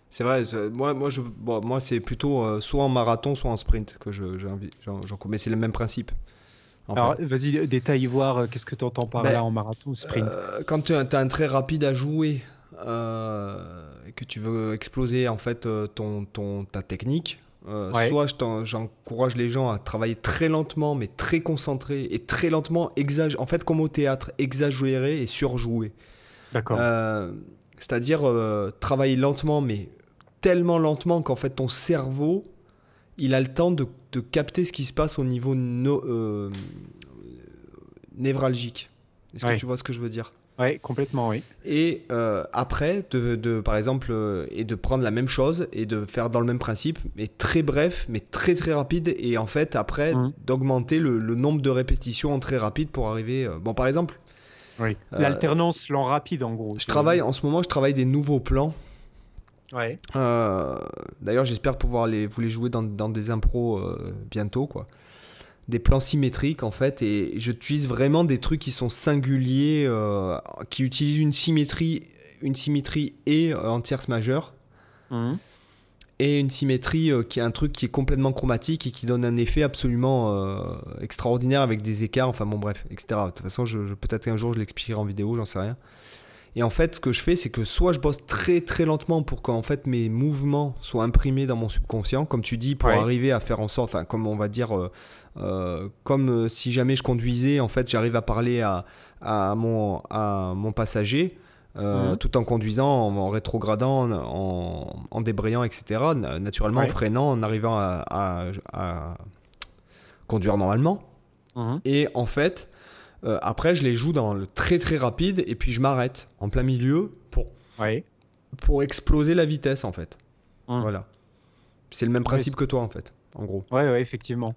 C'est vrai, moi, moi, je, moi c'est plutôt euh, soit en marathon, soit en sprint que je, j'en, mais c'est le même principe. Alors, vas-y, détaille voir, euh, qu'est-ce que tu entends par ben, là en marathon ou sprint? euh, Quand tu as un très rapide à jouer et que tu veux exploser en fait ton, ton, ta technique, soit j'encourage les gens à travailler très lentement, mais très concentré et très lentement, en fait, comme au théâtre, exagérer et surjouer. D'accord. c'est-à-dire travailler lentement, mais tellement lentement qu'en fait ton cerveau, il a le temps de, de capter ce qui se passe au niveau euh, névralgique. Est-ce que tu vois ce que je veux dire? Oui, complètement, oui. Et euh, après, de, de, par exemple, euh, et de prendre la même chose et de faire dans le même principe, mais très bref, mais très très rapide, et en fait, après, mmh. d'augmenter le, le, nombre de répétitions en très rapide pour arriver. bon, par exemple. Oui. L'alternance lent rapide, en gros. Je travaille, en ce moment, je travaille des nouveaux plans Ouais. Euh, d'ailleurs, j'espère pouvoir les, vous les jouer dans, dans des impros euh, bientôt, quoi. Des plans symétriques, en fait, et j'utilise vraiment des trucs qui sont singuliers, euh, qui utilisent une symétrie, une symétrie et en tierce majeure. Mhm. Et une symétrie qui est un truc qui est complètement chromatique et qui donne un effet absolument extraordinaire avec des écarts, enfin bon bref, etc. De toute façon, je, peut-être un jour je l'expliquerai en vidéo, j'en sais rien. Et en fait, ce que je fais, c'est que soit je bosse très très lentement pour qu'en fait mes mouvements soient imprimés dans mon subconscient, comme tu dis, pour arriver à faire en sorte, enfin, comme on va dire, euh, euh, comme euh, si jamais je conduisais, en fait, j'arrive à parler à, à, mon, à mon passager. Mhm. tout en conduisant, en, rétrogradant, en, en, débrayant, etc. Naturellement, en freinant, en arrivant à, à conduire normalement. Mhm. Et en fait, euh, après, je les joue dans le très très rapide et puis je m'arrête en plein milieu pour, pour exploser la vitesse en fait. Hum. Voilà. C'est le même principe que toi en fait, en gros. Ouais, ouais, effectivement.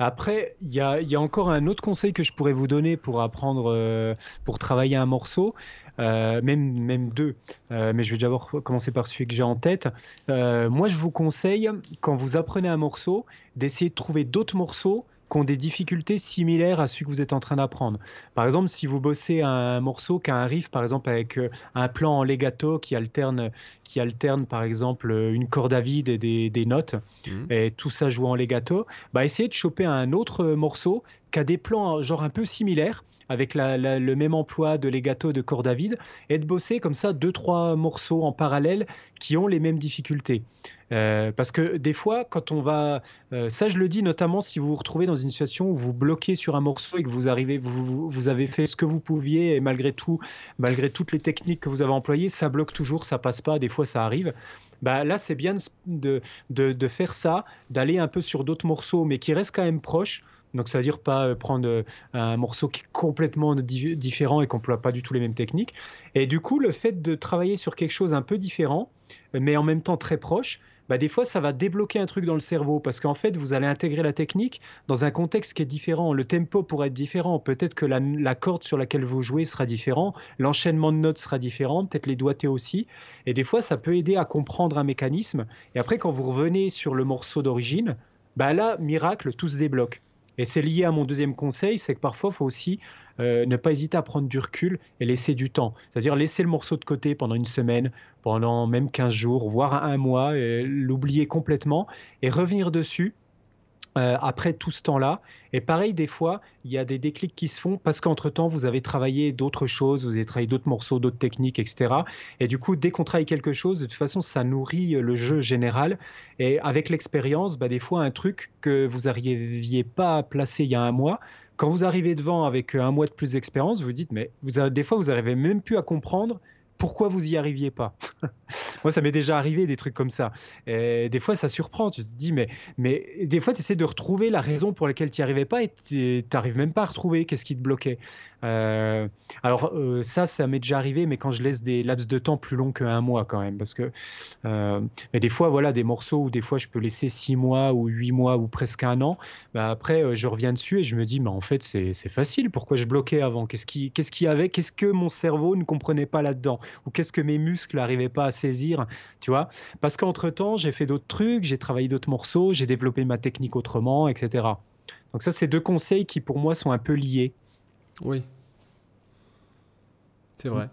Après, il y a, y a, encore un autre conseil que je pourrais vous donner pour apprendre, euh, pour travailler un morceau, euh, même, même deux, mais je vais d'abord commencer par celui que j'ai en tête. moi, je vous conseille, quand vous apprenez un morceau, d'essayer de trouver d'autres morceaux qui ont des difficultés similaires à celui que vous êtes en train d'apprendre. Par exemple, si vous bossez un morceau qui a un riff, par exemple, avec euh, un plan en legato qui alterne, qui alterne par exemple, une corde à vide et des, notes, mhm. et tout ça joue en legato, bah, essayez de choper un autre morceau qui a des plans genre un peu similaires avec le même emploi de legato de corde à vide et de bosser comme ça deux trois morceaux en parallèle qui ont les mêmes difficultés. Euh, parce que des fois, quand on va, euh, ça je le dis notamment si vous vous retrouvez dans une situation où vous bloquez sur un morceau et que vous arrivez, vous, vous avez fait ce que vous pouviez et malgré tout, malgré toutes les techniques que vous avez employées, ça bloque toujours, ça passe pas. Des fois, ça arrive. Bah, là, c'est bien de, de, de, faire ça, d'aller un peu sur d'autres morceaux, mais qui restent quand même proches donc, ça veut dire pas euh, prendre euh, un morceau qui est complètement différent et qu'on n'emploie pas du tout les mêmes techniques. Et du coup, le fait de travailler sur quelque chose un peu différent, mais en même temps très proche, bah, des fois, ça va débloquer un truc dans le cerveau parce qu'en fait, vous allez intégrer la technique dans un contexte qui est différent. Le tempo pourrait être différent. Peut-être que la, corde sur laquelle vous jouez sera différent. L'enchaînement de notes sera différent. Peut-être les doigtés aussi. Et des fois, ça peut aider à comprendre un mécanisme. Et après, quand vous revenez sur le morceau d'origine, bah là, miracle, tout se débloque. Et c'est lié à mon deuxième conseil, c'est que parfois, il faut aussi euh, ne pas hésiter à prendre du recul et laisser du temps. C'est-à-dire laisser le morceau de côté pendant une semaine, pendant même 15 jours, voire un mois, l'oublier complètement et revenir dessus euh, après tout ce temps-là. Et pareil, des fois, il y a des déclics qui se font parce qu'entre-temps, vous avez travaillé d'autres choses, vous avez travaillé d'autres morceaux, d'autres techniques, etc. Et du coup, dès qu'on travaille quelque chose, de toute façon, ça nourrit le jeu général. Et avec l'expérience, bah, des fois, un truc que vous n'arriviez pas à placer il y a un mois, quand vous arrivez devant avec un mois de plus d'expérience, vous dites, mais vous des fois, vous n'arrivez même plus à comprendre pourquoi vous y arriviez pas. Moi, ça m'est déjà arrivé des trucs comme ça. Et des fois, ça surprend. Tu te dis, mais, mais des fois, tu essaies de retrouver la raison pour laquelle tu n'y arrivais pas et tu n'arrives même pas à retrouver qu'est-ce qui te bloquait? Euh, alors, euh, ça, ça m'est déjà arrivé, mais quand je laisse des laps de temps plus longs qu'un mois quand même. Parce que, euh, mais des fois, voilà, des morceaux où des fois, je peux laisser six mois ou huit mois ou presque un an. Bah, après, je reviens dessus et je me dis, mais en fait, c'est facile. Pourquoi je bloquais avant? Qu'est-ce qui, qu'est-ce qu'il y avait? Qu'est-ce que mon cerveau ne comprenait pas là-dedans? Ou qu'est-ce que mes muscles n'arrivaient pas à saisir? Tu vois? Parce qu'entre-temps, j'ai fait d'autres trucs, j'ai travaillé d'autres morceaux, j'ai développé ma technique autrement, etc. Donc ça, c'est deux conseils qui, pour moi, sont un peu liés. Oui. C'est vrai.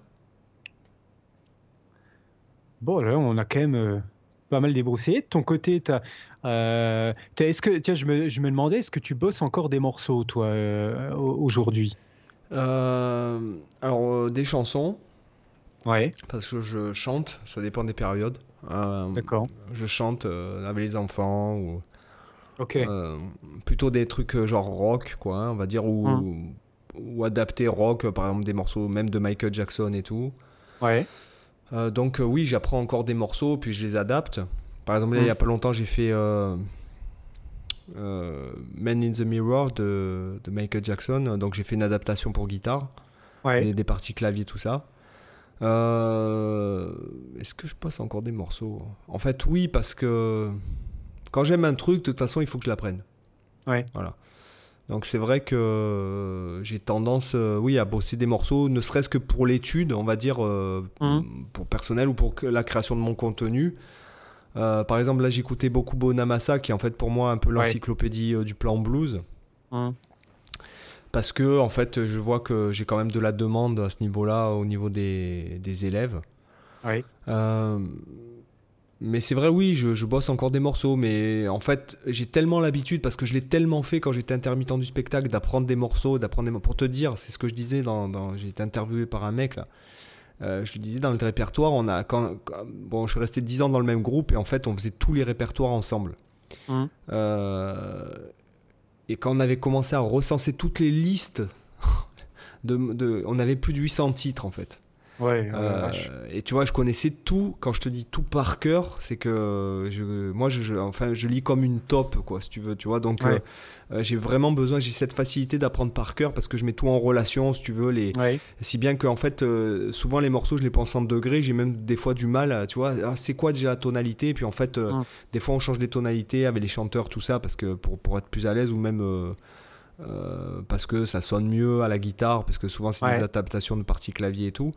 Bon, là, on a quand même euh, pas mal débroussé. De ton côté, euh, est-ce que, tiens, je me, je me demandais, est-ce que tu bosses encore des morceaux, toi, euh, aujourd'hui? Alors, des chansons. Ouais. Parce que je chante, ça dépend des périodes. D'accord. Je chante avec les enfants ou. Ok. plutôt des trucs genre rock, quoi, on va dire, ou, hum ou adapter rock, par exemple des morceaux même de Michael Jackson et tout. Ouais. Euh, donc euh, oui, j'apprends encore des morceaux, puis je les adapte. Par exemple, il n'y a mm. pas longtemps, j'ai fait euh, Man in the Mirror de, de, Michael Jackson. Donc j'ai fait une adaptation pour guitare, ouais. des, parties clavier, tout ça. Est-ce que je passe encore des morceaux? En fait, oui, parce que quand j'aime un truc, de toute façon, il faut que je l'apprenne. Ouais. Voilà. Donc c'est vrai que euh, j'ai tendance, euh, oui, à bosser des morceaux, ne serait-ce que pour l'étude, on va dire, euh, mmh. pour personnel ou pour la création de mon contenu. par exemple, là, j'écoutais beaucoup Bonamassa, qui est en fait pour moi un peu l'encyclopédie du plan blues. Mmh. Parce que, en fait, je vois que j'ai quand même de la demande à ce niveau-là, au niveau des, des élèves. Oui. Mais c'est vrai, oui, je, bosse encore des morceaux, mais en fait, j'ai tellement l'habitude, parce que je l'ai tellement fait quand j'étais intermittent du spectacle, d'apprendre des morceaux, d'apprendre des Pour te dire, c'est ce que je disais, dans, j'ai été interviewé par un mec, là. Euh, je lui disais, dans le répertoire, on a, quand, bon, je suis resté 10 ans dans le même groupe, et en fait, on faisait tous les répertoires ensemble. Mmh. Euh, et quand on avait commencé à recenser toutes les listes, de, de, on avait plus de 800 titres, en fait. Euh, et tu vois, je connaissais tout. Quand je te dis tout par cœur, c'est que je, moi, je, enfin, je lis comme une top, quoi, si tu veux. Tu vois, donc euh, euh, j'ai vraiment besoin, j'ai cette facilité d'apprendre par cœur parce que je mets tout en relation, si tu veux. Les, si bien que en fait, souvent les morceaux, je les pense en degrés. J'ai même des fois du mal, à, tu vois. Ah, c'est quoi déjà la tonalité? Et puis en fait, hum. des fois, on change les tonalités avec les chanteurs, tout ça, parce que pour, pour être plus à l'aise ou même. parce que ça sonne mieux à la guitare, parce que souvent c'est des adaptations de parties clavier et tout.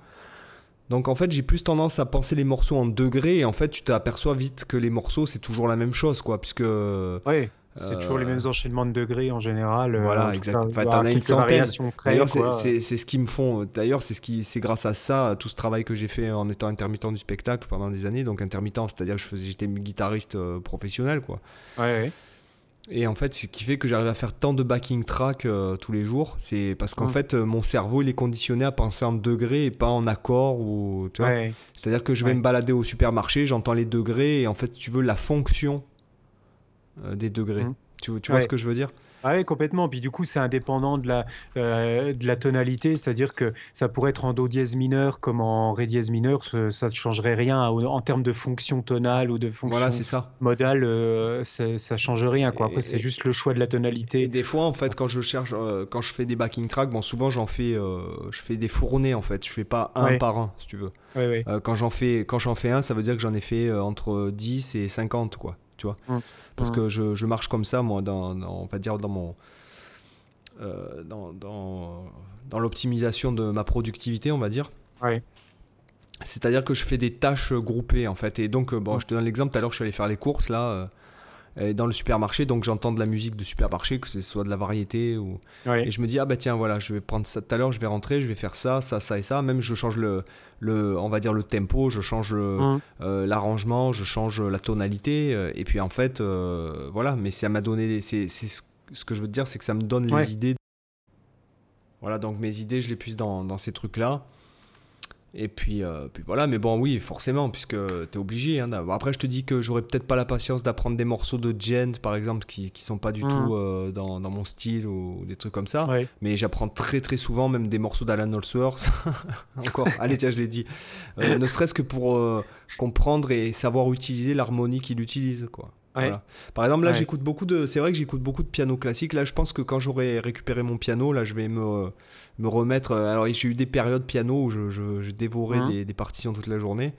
Donc en fait, j'ai plus tendance à penser les morceaux en degrés et en fait, tu t'aperçois vite que les morceaux, c'est toujours la même chose, quoi, puisque... Oui, c'est toujours les mêmes euh, enchaînements de degrés en général. Euh, voilà, exactement. Enfin, t'en as une centaine. D'ailleurs, c'est ce qui me font... D'ailleurs, c'est ce qui, c'est grâce à ça, tout ce travail que j'ai fait en étant intermittent du spectacle pendant des années, donc intermittent, c'est-à-dire que je faisais, j'étais guitariste euh, professionnel, quoi. Ouais, ouais. Et en fait, ce qui fait que j'arrive à faire tant de backing track euh, tous les jours, c'est parce qu'en fait, euh, mon cerveau, il est conditionné à penser en degrés et pas en accords. Ou, C'est-à-dire que je vais me balader au supermarché, j'entends les degrés et en fait, tu veux la fonction euh, des degrés. Mmh. Tu, tu vois ce que je veux dire? Ah oui, complètement. Puis du coup, c'est indépendant de la, euh, de la tonalité, c'est-à-dire que ça pourrait être en do dièse mineur comme en ré dièse mineur, ça ne changerait rien en termes de fonction tonale ou de fonction voilà, ça. modale, euh, ça ne change rien. Quoi. Après, c'est juste le choix de la tonalité. Et des fois, en fait, quand je cherche, euh, quand je fais des backing tracks, bon, souvent j'en fais, je fais des fournés en fait. Je fais pas un par un, si tu veux. quand j'en fais, quand j'en fais un, ça veut dire que j'en ai fait entre 10 et 50, quoi. Tu vois. Hum parce que je, je, marche comme ça, moi, dans, on va dire dans mon. Euh, dans, dans, dans l'optimisation de ma productivité, on va dire. C'est-à-dire que je fais des tâches groupées, en fait. Et donc, euh, bon, je te donne l'exemple, tout à l'heure, je suis allé faire les courses, là. Euh, dans le supermarché, donc j'entends de la musique de supermarché, que ce soit de la variété ou. Et je me dis ah bah tiens voilà, je vais prendre ça tout à l'heure, je vais rentrer, je vais faire ça, ça, ça et ça. Même je change le, le on va dire le tempo, je change mmh. euh, l'arrangement, je change la tonalité. Euh, et puis en fait euh, voilà, mais ça m'a donné, c'est ce que je veux te dire, c'est que ça me donne les idées. Voilà donc mes idées, je les puise dans, dans ces trucs là. Et puis, euh, puis voilà, mais bon, oui, forcément, puisque t'es obligé. Hein, après, je te dis que j'aurais peut-être pas la patience d'apprendre des morceaux de Gent, par exemple, qui, qui sont pas du mm. tout euh, dans, dans, mon style ou des trucs comme ça. Mais j'apprends très très souvent, même des morceaux d'Alan Allsworth. Encore, allez, tiens, je l'ai dit. Euh, ne serait-ce que pour comprendre et savoir utiliser l'harmonie qu'il utilise, quoi. Par exemple, là, j'écoute beaucoup de. C'est vrai que j'écoute beaucoup de piano classique. Là, je pense que quand j'aurai récupéré mon piano, là, je vais me, me remettre. Euh, alors, j'ai eu des périodes piano où je, je, dévorais hein des, des, partitions toute la journée.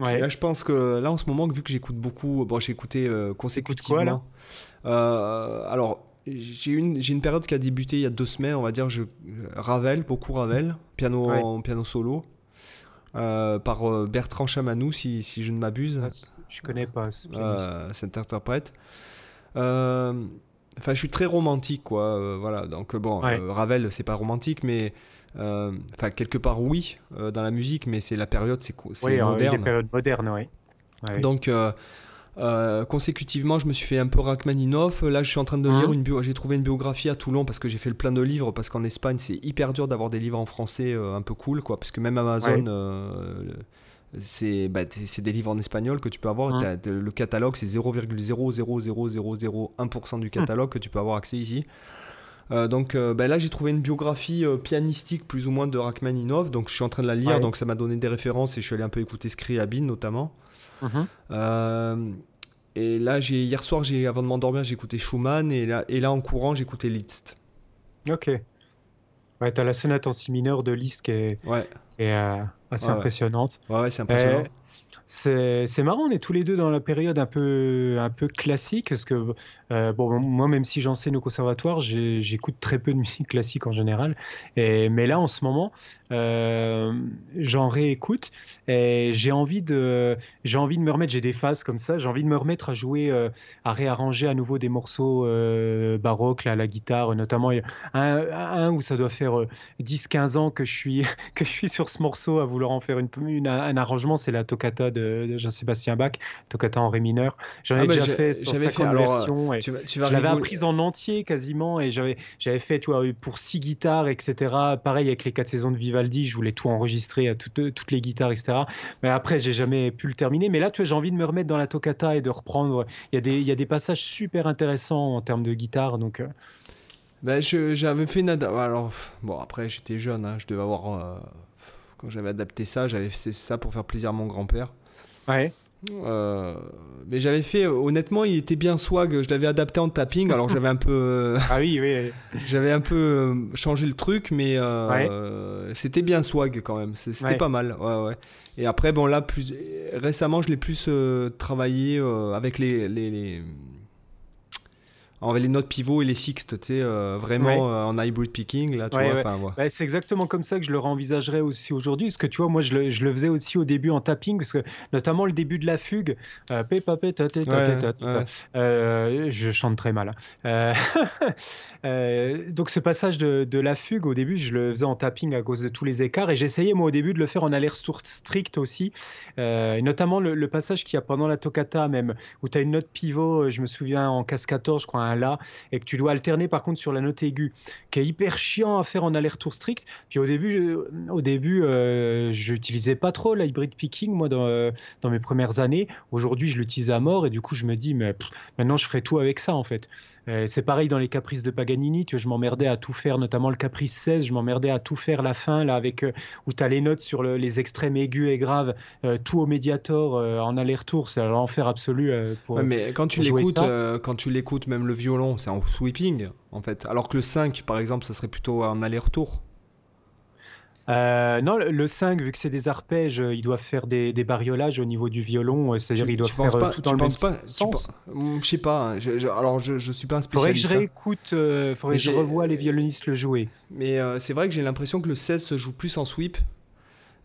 Et là, je pense que là, en ce moment, vu que j'écoute beaucoup, bon, j'ai écouté euh, consécutivement. euh, alors, j'ai une, j'ai une période qui a débuté il y a deux semaines, on va dire. Je, Ravel, beaucoup Ravel, piano, piano solo. Euh, par Bertrand Chamanou, si, si je ne m'abuse. Ah, je connais pas cet interprète. Enfin, je suis très romantique, quoi. voilà. Donc bon, Ravel, c'est pas romantique, mais enfin quelque part oui dans la musique, mais c'est la période, c'est oui, moderne. les périodes modernes, oui. Donc euh, consécutivement, je me suis fait un peu Rachmaninoff. Là, je suis en train de lire hein une bio. J'ai trouvé une biographie à Toulon parce que j'ai fait le plein de livres. Parce qu'en Espagne, c'est hyper dur d'avoir des livres en français euh, un peu cool, quoi. Parce que même Amazon, euh, c'est bah, des livres en espagnol que tu peux avoir. Hein le catalogue, c'est 0,00001% du hum. catalogue que tu peux avoir accès ici. donc bah, là, j'ai trouvé une biographie pianistique plus ou moins de Rachmaninoff. Donc je suis en train de la lire. Donc ça m'a donné des références et je suis allé un peu écouter Scriabin notamment. Euh, et là, j'ai hier soir, j'ai avant de m'endormir, j'ai écouté Schumann et là, et là en courant, j'ai écouté Liszt. Ok. Ouais, t'as la sonate en si mineur de Liszt qui est, ouais. Euh, assez impressionnante. Ouais, ouais c'est impressionnant. C'est marrant, on est tous les deux dans la période un peu, un peu classique, parce que euh, bon, moi, même si j'enseigne au conservatoire, j'écoute très peu de musique classique en général. Mais là, en ce moment, euh, j'en réécoute et j'ai envie de, envie de me remettre. J'ai des phases comme ça. J'ai envie de me remettre à jouer, euh, à réarranger à nouveau des morceaux baroques là, à la guitare, notamment un, un, où ça doit faire 10-15 ans que je suis, que je suis sur ce morceau à vouloir en faire une, un arrangement. C'est la toccata de de, Jean-Sébastien Bach, Toccata en ré mineur. J'en ai ah, déjà fait sur 50 versions. Et tu, tu je l'avais apprise en entier quasiment et j'avais, fait tu vois, pour six guitares, etc. Pareil avec les quatre saisons de Vivaldi, je voulais tout enregistrer à toutes, toutes les guitares, etc. Mais après, j'ai jamais pu le terminer. Mais là, tu vois, j'ai envie de me remettre dans la toccata et de reprendre. Il y a des, il y a des passages super intéressants en termes de guitare. Donc. Euh. Ben, j'avais fait une alors bon après j'étais jeune hein, je devais avoir euh, quand j'avais adapté ça j'avais fait ça pour faire plaisir à mon grand-père Ouais. Euh, mais j'avais fait, honnêtement, il était bien swag. Je l'avais adapté en tapping, alors j'avais un peu. Euh, ah oui, oui. j'avais un peu euh, changé le truc, mais c'était bien swag quand même. C'était pas mal. Ouais, ouais. Et après, bon, là, plus récemment, je l'ai plus travaillé avec les, les avait les notes pivot et les sixtes, tu sais, euh, vraiment euh, en hybrid picking, là, tu vois. Bah, c'est exactement comme ça que je le envisagerais aussi aujourd'hui, parce que tu vois, moi, je le, je le, faisais aussi au début en tapping, parce que notamment le début de la fugue, je chante très mal. Hein. Euh, donc ce passage de, la fugue, au début, je le faisais en tapping à cause de tous les écarts, et j'essayais moi au début de le faire en aller-retour strict aussi, et notamment le, passage qu'il y a pendant la toccata même, où tu as une note pivot, je me souviens en casse 14, je crois, là et que tu dois alterner par contre sur la note aiguë, qui est hyper chiant à faire en aller-retour strict. Puis au début, au début, euh, je n'utilisais pas trop l'hybrid picking moi dans, euh, mes premières années. Aujourd'hui, je l'utilise à mort et du coup, je me dis mais maintenant je ferai tout avec ça en fait. Euh, c'est pareil dans les caprices de Paganini, tu je m'emmerdais à tout faire, notamment le caprice 16, je m'emmerdais à tout faire la fin, là, avec, euh, où tu as les notes sur les extrêmes aigus et graves, euh, tout au médiator en aller-retour, c'est l'enfer absolu. pour, mais quand tu l'écoutes, quand tu l'écoutes, même le violon, c'est en sweeping, en fait. Alors que le 5, par exemple, ça serait plutôt en aller-retour. Euh, non, le 5, vu que c'est des arpèges, euh, il doit faire des, des bariolages au niveau du violon, euh, c'est-à-dire il doit faire tout dans le même pas, sens. Je sais pas, hein, alors je, je suis pas un spécialiste. Faudrait que je hein. réécoute, faudrait que je revoie les violonistes le jouer. Mais c'est vrai que j'ai l'impression que le 16 se joue plus en sweep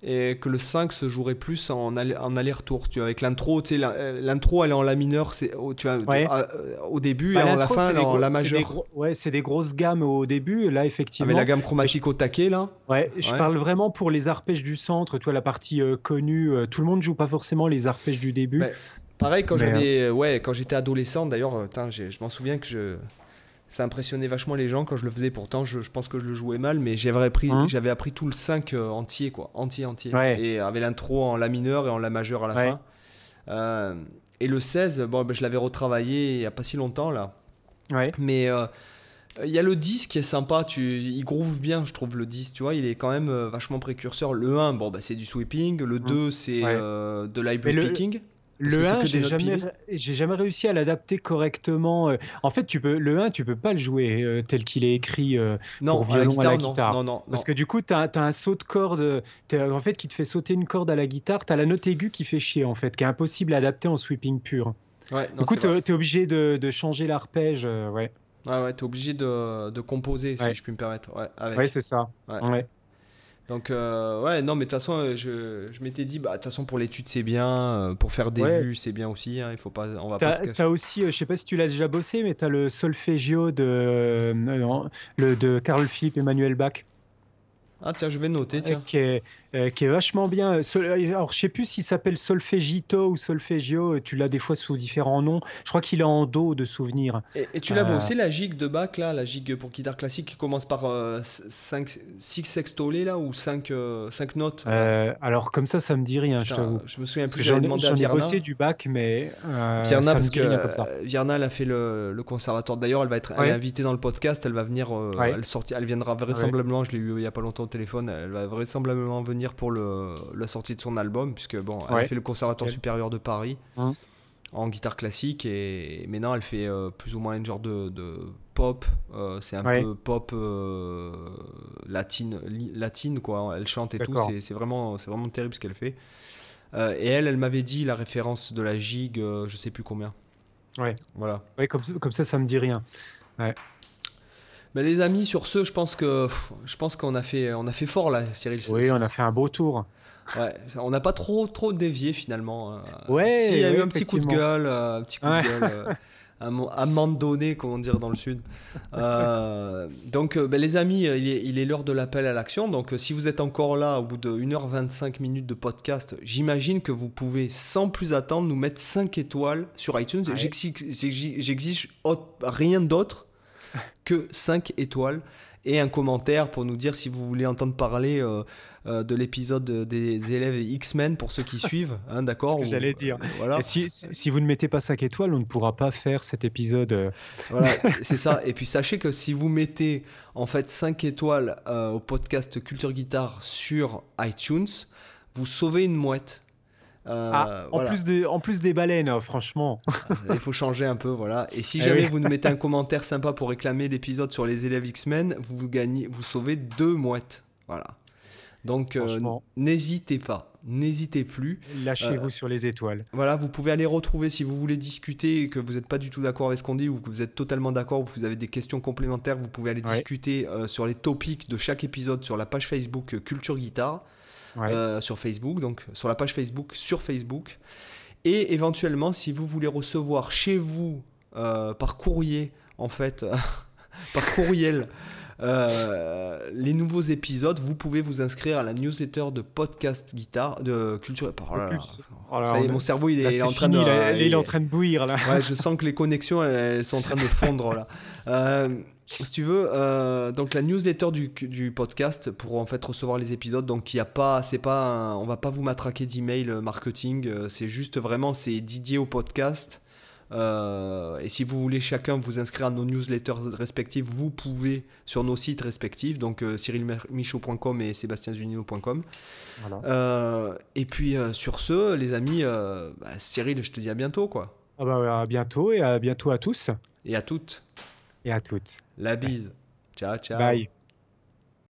et que le 5 se jouerait plus en, en aller-retour. Tu vois, avec l'intro, tu sais, euh, l'intro elle est en la mineur, c'est tu vois, euh, au début bah, et à la fin elle est en la majeure. Ouais, c'est des grosses gammes au début, là effectivement. Avec la gamme chromatique au taquet là. Ouais, je parle vraiment pour les arpèges du centre, tu vois la partie euh, connue. tout le monde joue pas forcément les arpèges du début. pareil quand j'avais, ouais, quand j'étais adolescent d'ailleurs, je m'en souviens que je ça impressionnait vachement les gens quand je le faisais. Pourtant, je, pense que je le jouais mal, mais j'avais appris, hein j'avais appris tout le 5 euh, entier, quoi. Entier, entier. Et avec l'intro en La mineur et en La majeure à la fin. Euh, et le 16, bon, ben, je l'avais retravaillé il n'y a pas si longtemps, là. Mais euh, il y a le 10 qui est sympa, tu, il groove bien, je trouve, le 10, tu vois, il est quand même vachement précurseur. Le 1, bon, bah, c'est du sweeping. Le 2, c'est de library picking. Le 1, j'ai jamais, jamais réussi à l'adapter correctement. Euh. En fait, tu peux, le 1, tu peux pas le jouer euh, tel qu'il est écrit euh, non, pour violon à la guitare. Non, non, Parce que du coup, tu as, un saut de corde en fait, qui te fait sauter une corde à la guitare. Tu as la note aiguë qui fait chier, en fait, qui est impossible à adapter en sweeping pur. Ouais, du coup, tu es, obligé de, de changer l'arpège. ouais. Ah ouais, tu es obligé de, de composer, si je puis me permettre. Ouais, ouais c'est ça. Ouais. Donc, euh, ouais, non, mais de toute façon, euh, je, je m'étais dit, bah, de toute façon, pour l'étude, c'est bien. Euh, pour faire des vues, c'est bien aussi. Hein, il faut pas, on va pas T'as aussi, je sais pas si tu l'as déjà bossé, mais tu as le solfeggio de, le, de Carl Philippe Emmanuel Bach. Ah tiens, je vais noter, tiens. Qui est, euh, qui est vachement bien. Alors, je sais plus s'il s'appelle Solfeggito ou Solfeggio. Tu l'as des fois sous différents noms. Je crois qu'il est en dos de souvenir. Et, tu l'as euh... bossé la gigue de Bach là, la gigue pour guitare classique qui commence par 5 euh, 6 sextolés là ou 5 euh, notes. alors comme ça, ça me dit rien. je, je me souviens plus. J'en ai bossé du Bach, mais Vierna parce que Vierna elle a fait le, le conservatoire. D'ailleurs, elle va être invitée dans le podcast. Elle va venir. Elle sorti, elle viendra vraisemblablement. Je l'ai eu il y a pas longtemps au téléphone. Elle va vraisemblablement venir pour le, la sortie de son album, puisque bon, elle a fait le Conservatoire supérieur de Paris hein. en guitare classique, et maintenant elle fait euh, plus ou moins un genre de, pop. Euh, c'est un peu pop euh, latine, latine, quoi. Elle chante et tout. C'est vraiment, c'est vraiment terrible ce qu'elle fait. et elle, elle m'avait dit la référence de la gigue, je sais plus combien. Ouais. Voilà. Ouais, comme, comme ça, ça me dit rien. Ouais. Mais les amis, sur ce, je pense que je pense qu'on a fait on a fait fort là, Cyril. Oui, on a fait un beau tour. Ouais, on n'a pas trop trop dévié finalement. Hein. Ouais. il y a eu un petit coup de gueule, euh, un petit coup de gueule. Euh, un moment donné, comment dire, dans le sud. Euh, donc, ben, les amis, il est l'heure de l'appel à l'action. Donc, si vous êtes encore là au bout de 1h25 minutes de podcast, j'imagine que vous pouvez, sans plus attendre, nous mettre 5 étoiles sur iTunes. J'exige rien d'autre que 5 étoiles et un commentaire pour nous dire si vous voulez entendre parler euh, euh, de l'épisode des élèves X-Men pour ceux qui suivent, hein, d'accord Ce que j'allais dire. voilà. Si, si, vous ne mettez pas 5 étoiles, on ne pourra pas faire cet épisode. Euh. Voilà, c'est ça. Et puis sachez que si vous mettez en fait 5 étoiles au podcast Culture Guitare sur iTunes, vous sauvez une mouette. Euh, ah, en, plus des, en plus des baleines, hein, franchement. Il faut changer un peu, voilà. Et si eh jamais vous nous mettez un commentaire sympa pour réclamer l'épisode sur les élèves X-Men, vous, gagnez, vous sauvez deux mouettes. Voilà. Donc euh, n'hésitez pas, n'hésitez plus. Lâchez-vous euh, sur les étoiles. Voilà, vous pouvez aller retrouver si vous voulez discuter et que vous n'êtes pas du tout d'accord avec ce qu'on dit ou que vous êtes totalement d'accord ou que vous avez des questions complémentaires, vous pouvez aller discuter sur les topics de chaque épisode sur la page Facebook Culture Guitare. Euh, sur Facebook, donc sur la page Facebook, sur Facebook. Et éventuellement, si vous voulez recevoir chez vous, euh, par courrier, en fait, par courriel, euh, les nouveaux épisodes, vous pouvez vous inscrire à la newsletter de podcast guitare de culture. Oh ça y est, mon cerveau il est, en train de, il, est en train de bouillir là. Ouais, je sens que les connexions elles, sont en train de fondre là. si tu veux, euh, donc la newsletter du, du, podcast pour en fait recevoir les épisodes. Donc il y a pas, c'est pas, on va pas vous matraquer d'email marketing. Euh, c'est juste vraiment c'est dédié au podcast. Euh, et si vous voulez chacun vous inscrire à nos newsletters respectives, vous pouvez sur nos sites respectifs, donc cyrilmichaud.com et sébastienzunino.com. et puis sur ce, les amis, bah, Cyril, je te dis à bientôt quoi. Ah bah, à bientôt et à bientôt à tous. Et à toutes et à toutes. La bise. Ciao, ciao. Bye.